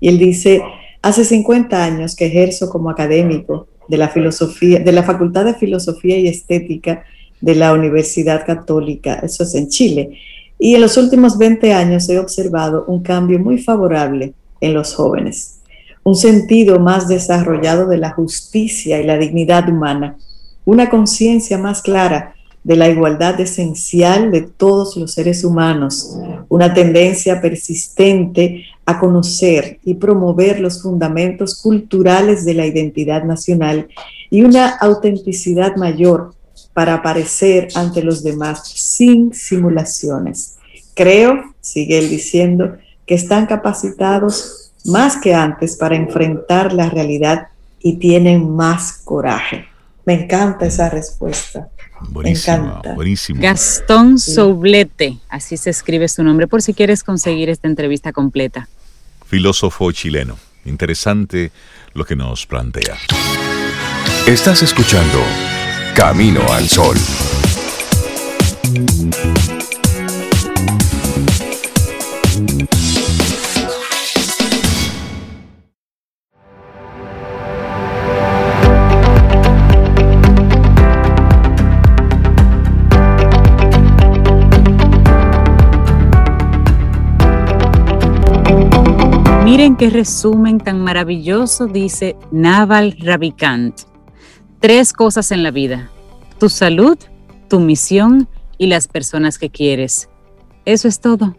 Y él dice, hace 50 años que ejerzo como académico de la filosofía, de la Facultad de Filosofía y Estética de la Universidad Católica, eso es en Chile. Y en los últimos 20 años he observado un cambio muy favorable en los jóvenes, un sentido más desarrollado de la justicia y la dignidad humana, una conciencia más clara de la igualdad esencial de todos los seres humanos, una tendencia persistente a conocer y promover los fundamentos culturales de la identidad nacional y una autenticidad mayor para aparecer ante los demás sin simulaciones. Creo, sigue él diciendo, que están capacitados más que antes para enfrentar la realidad y tienen más coraje. Me encanta esa respuesta. Buenísimo, buenísimo. Gastón Soublete, así se escribe su nombre, por si quieres conseguir esta entrevista completa. Filósofo chileno. Interesante lo que nos plantea. Estás escuchando Camino al Sol. Miren qué resumen tan maravilloso dice Naval Ravikant. Tres cosas en la vida, tu salud, tu misión y las personas que quieres. Eso es todo.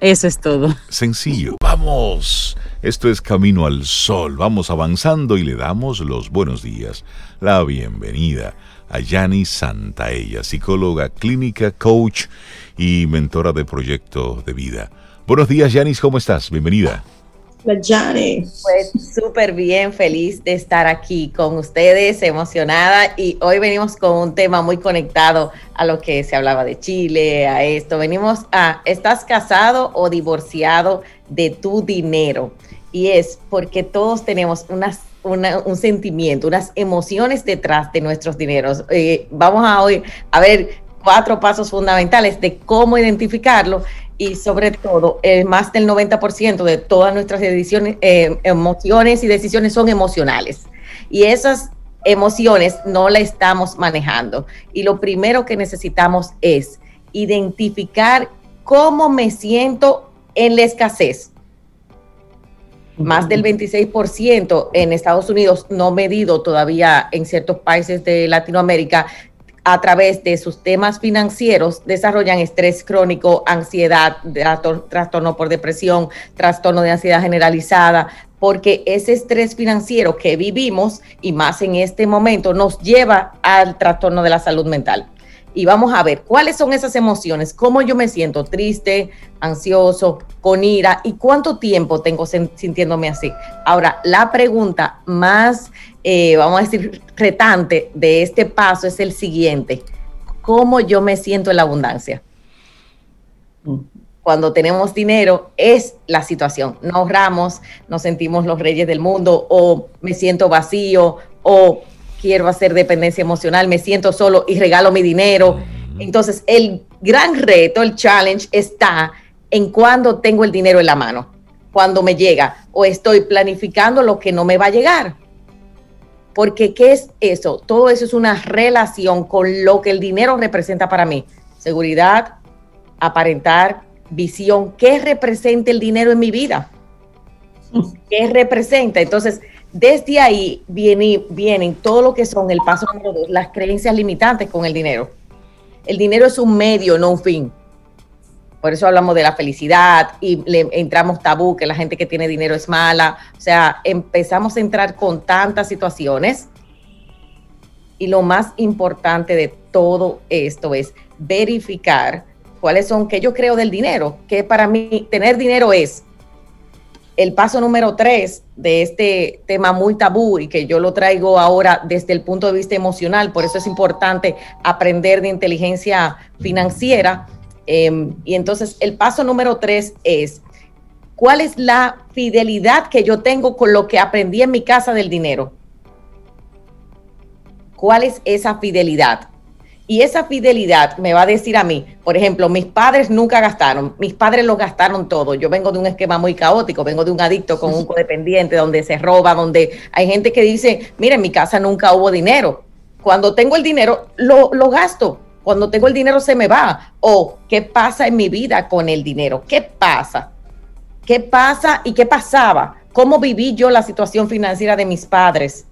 Eso es todo. Sencillo. Vamos. Esto es Camino al Sol. Vamos avanzando y le damos los buenos días, la bienvenida a Yani Santaella, psicóloga clínica, coach y mentora de proyecto de vida. Buenos días, Yanis, ¿cómo estás? Bienvenida. La Yanis. Pues súper bien, feliz de estar aquí con ustedes, emocionada y hoy venimos con un tema muy conectado a lo que se hablaba de Chile, a esto. Venimos a, ¿estás casado o divorciado de tu dinero? Y es porque todos tenemos unas un sentimiento, unas emociones detrás de nuestros dineros. Eh, vamos a hoy a ver cuatro pasos fundamentales de cómo identificarlo y sobre todo, el más del 90% de todas nuestras decisiones, eh, emociones y decisiones son emocionales. Y esas emociones no las estamos manejando. Y lo primero que necesitamos es identificar cómo me siento en la escasez. Más del 26% en Estados Unidos, no medido todavía en ciertos países de Latinoamérica, a través de sus temas financieros desarrollan estrés crónico, ansiedad, trastorno por depresión, trastorno de ansiedad generalizada, porque ese estrés financiero que vivimos y más en este momento nos lleva al trastorno de la salud mental. Y vamos a ver cuáles son esas emociones, cómo yo me siento triste, ansioso, con ira y cuánto tiempo tengo sintiéndome así. Ahora, la pregunta más, eh, vamos a decir, retante de este paso es el siguiente. ¿Cómo yo me siento en la abundancia? Cuando tenemos dinero es la situación. No ahorramos, nos sentimos los reyes del mundo o me siento vacío o quiero hacer dependencia emocional, me siento solo y regalo mi dinero. Entonces, el gran reto, el challenge está en cuando tengo el dinero en la mano, cuando me llega o estoy planificando lo que no me va a llegar. Porque, ¿qué es eso? Todo eso es una relación con lo que el dinero representa para mí. Seguridad, aparentar, visión. ¿Qué representa el dinero en mi vida? ¿Qué representa? Entonces, desde ahí viene, vienen todo lo que son el paso número dos, las creencias limitantes con el dinero. El dinero es un medio, no un fin. Por eso hablamos de la felicidad y le entramos tabú, que la gente que tiene dinero es mala. O sea, empezamos a entrar con tantas situaciones. Y lo más importante de todo esto es verificar cuáles son, que yo creo del dinero, que para mí tener dinero es el paso número tres de este tema muy tabú y que yo lo traigo ahora desde el punto de vista emocional, por eso es importante aprender de inteligencia financiera. Em, y entonces el paso número tres es, ¿cuál es la fidelidad que yo tengo con lo que aprendí en mi casa del dinero? ¿Cuál es esa fidelidad? Y esa fidelidad me va a decir a mí, por ejemplo, mis padres nunca gastaron, mis padres lo gastaron todo. Yo vengo de un esquema muy caótico, vengo de un adicto con un (laughs) codependiente donde se roba, donde hay gente que dice, mire, en mi casa nunca hubo dinero. Cuando tengo el dinero, lo, lo gasto. Cuando tengo el dinero se me va. O, ¿qué pasa en mi vida con el dinero? ¿Qué pasa? ¿Qué pasa y qué pasaba? ¿Cómo viví yo la situación financiera de mis padres?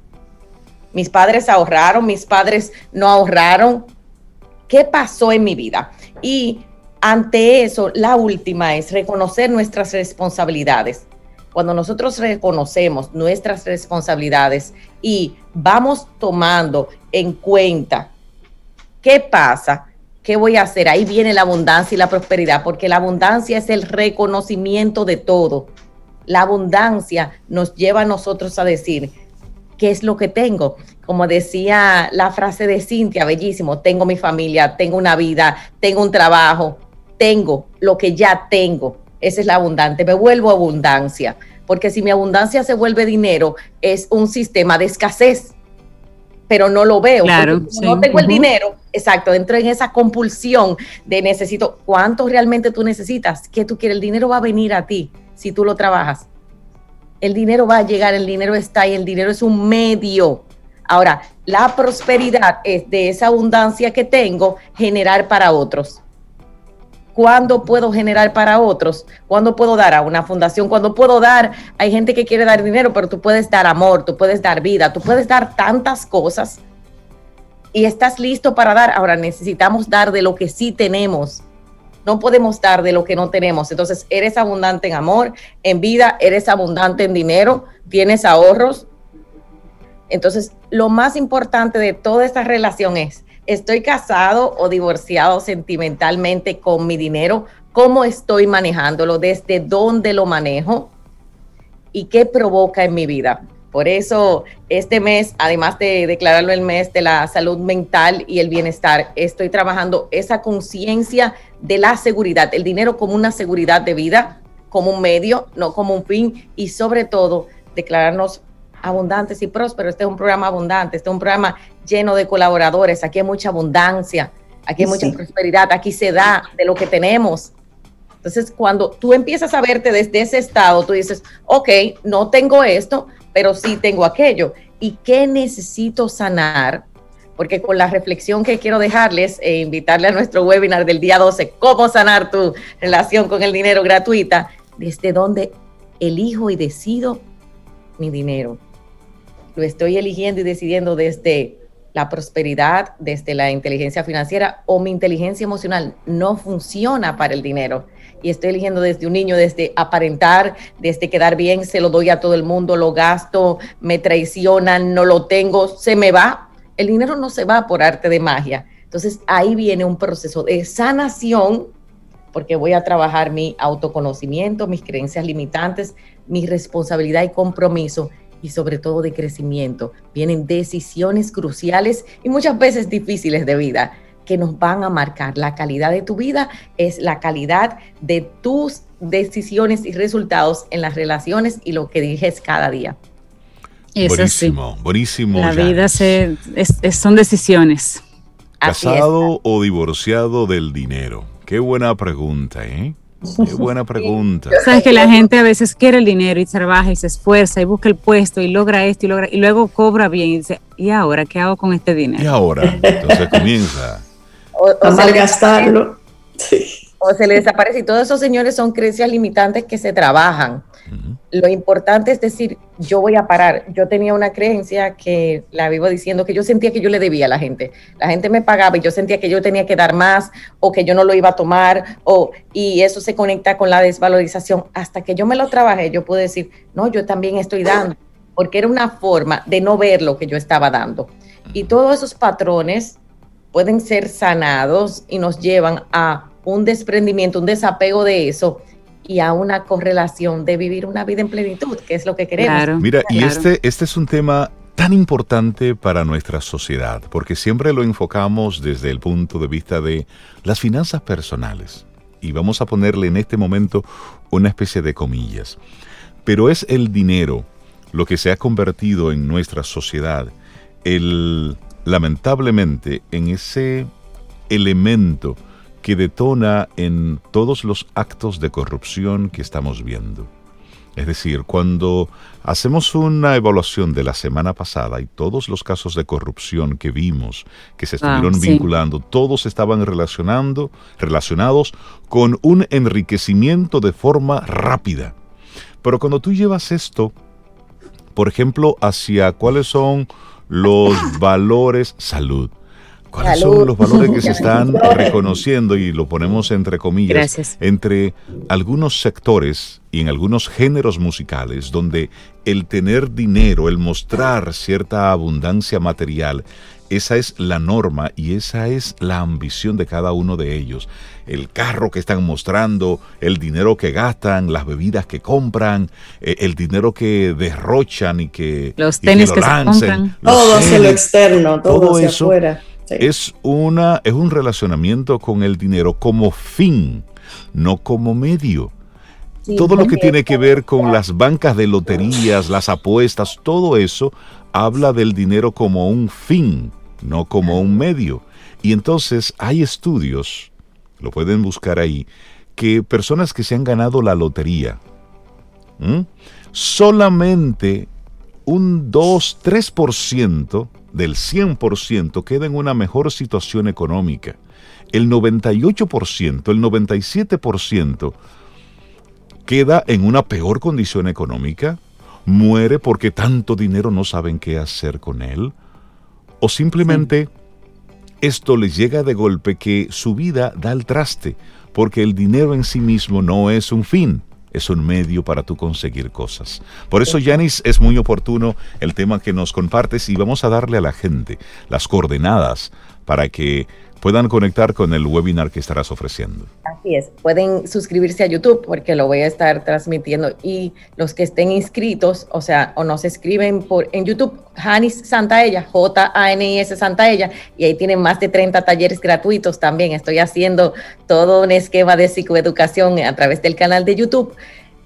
Mis padres ahorraron, mis padres no ahorraron, ¿Qué pasó en mi vida? Y ante eso, la última es reconocer nuestras responsabilidades. Cuando nosotros reconocemos nuestras responsabilidades y vamos tomando en cuenta qué pasa, qué voy a hacer, ahí viene la abundancia y la prosperidad, porque la abundancia es el reconocimiento de todo. La abundancia nos lleva a nosotros a decir, ¿qué es lo que tengo? como decía la frase de Cintia, bellísimo, tengo mi familia, tengo una vida, tengo un trabajo, tengo lo que ya tengo. Esa es la abundante, me vuelvo abundancia, porque si mi abundancia se vuelve dinero, es un sistema de escasez, pero no lo veo. Claro, No tengo el dinero, exacto, entro en esa compulsión de necesito, ¿cuánto realmente tú necesitas? ¿Qué tú quieres? El dinero va a venir a ti si tú lo trabajas. El dinero va a llegar, el dinero está ahí, el dinero es un medio Ahora, la prosperidad es de esa abundancia que tengo generar para otros. ¿Cuándo puedo generar para otros? ¿Cuándo puedo dar a una fundación? ¿Cuándo puedo dar? Hay gente que quiere dar dinero, pero tú puedes dar amor, tú puedes dar vida, tú puedes dar tantas cosas y estás listo para dar. Ahora necesitamos dar de lo que sí tenemos. No podemos dar de lo que no tenemos. Entonces, eres abundante en amor, en vida, eres abundante en dinero, tienes ahorros. Entonces, lo más importante de toda esta relación es, ¿estoy casado o divorciado sentimentalmente con mi dinero? ¿Cómo estoy manejándolo? ¿Desde dónde lo manejo? ¿Y qué provoca en mi vida? Por eso, este mes, además de declararlo el mes de la salud mental y el bienestar, estoy trabajando esa conciencia de la seguridad, el dinero como una seguridad de vida, como un medio, no como un fin, y sobre todo declararnos abundantes y prósperos. Este es un programa abundante, este es un programa lleno de colaboradores, aquí hay mucha abundancia, aquí hay mucha prosperidad, aquí se da de lo que tenemos. Entonces, cuando tú empiezas a verte desde ese estado, tú dices, ok, no tengo esto, pero sí tengo aquello. ¿Y qué necesito sanar? Porque con la reflexión que quiero dejarles e invitarle a nuestro webinar del día 12, cómo sanar tu relación con el dinero gratuita, desde donde elijo y decido mi dinero. Lo estoy eligiendo y decidiendo desde la prosperidad, desde la inteligencia financiera o mi inteligencia emocional no funciona para el dinero y estoy eligiendo desde un niño, desde aparentar, desde quedar bien, se lo doy a todo el mundo, lo gasto, me traicionan, no lo tengo, se me va. El dinero no se va por arte de magia. Entonces ahí viene un proceso de sanación porque voy a trabajar mi autoconocimiento, mis creencias limitantes, mi responsabilidad y compromiso y sobre todo de crecimiento. Vienen decisiones cruciales y muchas veces difíciles de vida que nos van a marcar. La calidad de tu vida es la calidad de tus decisiones y resultados en las relaciones y lo que dijes cada día. buenísimo, buenísimo. La vida se, son decisiones. ¿Casado o divorciado del dinero? Qué buena pregunta, ¿eh? Qué buena pregunta. Sabes que la gente a veces quiere el dinero y trabaja y se esfuerza y busca el puesto y logra esto y logra y luego cobra bien y dice, ¿y ahora qué hago con este dinero? Y ahora, entonces comienza o, a malgastarlo. O se le desaparece. Y todos esos señores son creencias limitantes que se trabajan. Lo importante es decir, yo voy a parar. Yo tenía una creencia que la vivo diciendo que yo sentía que yo le debía a la gente. La gente me pagaba y yo sentía que yo tenía que dar más o que yo no lo iba a tomar o y eso se conecta con la desvalorización. Hasta que yo me lo trabajé, yo pude decir, no, yo también estoy dando, porque era una forma de no ver lo que yo estaba dando. Y todos esos patrones pueden ser sanados y nos llevan a un desprendimiento, un desapego de eso y a una correlación de vivir una vida en plenitud, que es lo que queremos. Mira, y este, este es un tema tan importante para nuestra sociedad, porque siempre lo enfocamos desde el punto de vista de las finanzas personales. Y vamos a ponerle en este momento una especie de comillas. Pero es el dinero lo que se ha convertido en nuestra sociedad el lamentablemente en ese elemento que detona en todos los actos de corrupción que estamos viendo. Es decir, cuando hacemos una evaluación de la semana pasada y todos los casos de corrupción que vimos, que se ah, estuvieron vinculando, todos estaban relacionando, relacionados con un enriquecimiento de forma rápida. Pero cuando tú llevas esto, por ejemplo, hacia cuáles son los valores salud. ¿Cuáles son los valores que se están reconociendo y lo ponemos entre comillas. Entre algunos sectores y en algunos géneros musicales donde el tener dinero, el mostrar cierta abundancia material esa es la norma y esa es la ambición de cada uno de ellos. El carro que están mostrando, el dinero que gastan, las bebidas que compran, eh, el dinero que derrochan y que, los tenis que, se Todo hacia lo externo, todo, hacia afuera. Es, una, es un relacionamiento con el dinero como fin, no como medio. todo lo que tiene que ver con las bancas de loterías, las apuestas, todo eso habla del dinero como un fin, no como un medio. Y entonces hay estudios, lo pueden buscar ahí, que personas que se han ganado la lotería, solamente un 2, 3% del 100% queda en una mejor situación económica. El 98%, el 97% queda en una peor condición económica, muere porque tanto dinero no saben qué hacer con él, o simplemente esto les llega de golpe que su vida da el traste, porque el dinero en sí mismo no es un fin, es un medio para tú conseguir cosas. Por eso, Yanis, es muy oportuno el tema que nos compartes y vamos a darle a la gente las coordenadas para que puedan conectar con el webinar que estarás ofreciendo. Así es, pueden suscribirse a YouTube porque lo voy a estar transmitiendo y los que estén inscritos, o sea, o nos escriben por en YouTube, Janis Santaella, J-A-N-I-S Santaella, y ahí tienen más de 30 talleres gratuitos también. Estoy haciendo todo un esquema de psicoeducación a través del canal de YouTube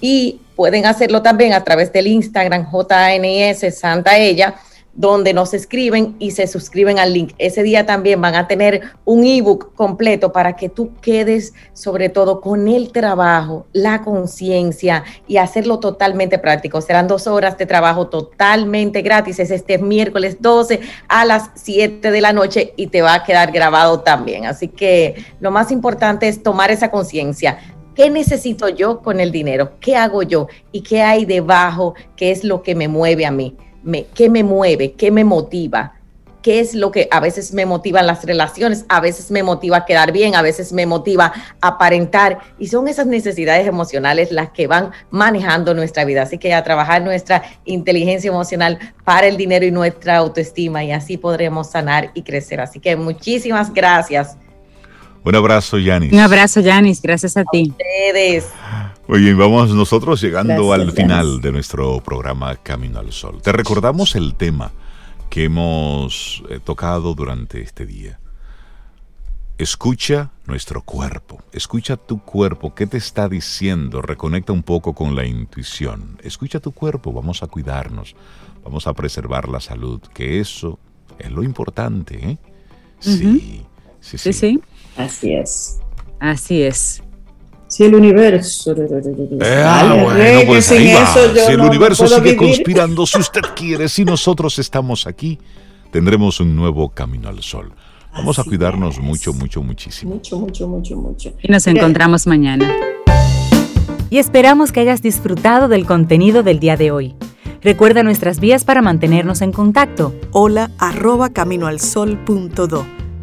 y pueden hacerlo también a través del Instagram, J-A-N-I-S Santaella donde nos escriben y se suscriben al link. Ese día también van a tener un ebook completo para que tú quedes sobre todo con el trabajo, la conciencia y hacerlo totalmente práctico. Serán dos horas de trabajo totalmente gratis. Es este miércoles 12 a las 7 de la noche y te va a quedar grabado también. Así que lo más importante es tomar esa conciencia. ¿Qué necesito yo con el dinero? ¿Qué hago yo? ¿Y qué hay debajo? ¿Qué es lo que me mueve a mí? Qué me mueve, qué me motiva, qué es lo que a veces me motiva en las relaciones, a veces me motiva a quedar bien, a veces me motiva a aparentar. Y son esas necesidades emocionales las que van manejando nuestra vida. Así que a trabajar nuestra inteligencia emocional para el dinero y nuestra autoestima y así podremos sanar y crecer. Así que muchísimas gracias. Un abrazo, Yanis. Un abrazo, Yanis. Gracias a, ti. Ustedes. Oye, vamos nosotros llegando al final de nuestro programa Camino al Sol. Te recordamos el tema que hemos eh, tocado durante este día. Escucha nuestro cuerpo, escucha tu cuerpo, ¿qué te está diciendo? Reconecta un poco con la intuición. Escucha tu cuerpo, vamos a cuidarnos, vamos a preservar la salud, que eso es lo importante, ¿eh? Sí, sí, sí. sí. Así es. Así es. Si el universo. Eh, ah, bueno, pues si el universo sigue conspirando, si usted (laughs) quiere, si nosotros estamos aquí, tendremos un nuevo camino al sol. Vamos a cuidarnos mucho, mucho, muchísimo. Mucho, mucho, mucho, mucho. Y nos encontramos mañana. Y esperamos que hayas disfrutado del contenido del día de hoy. Recuerda nuestras vías para mantenernos en contacto. Hola arroba caminoalsol.do.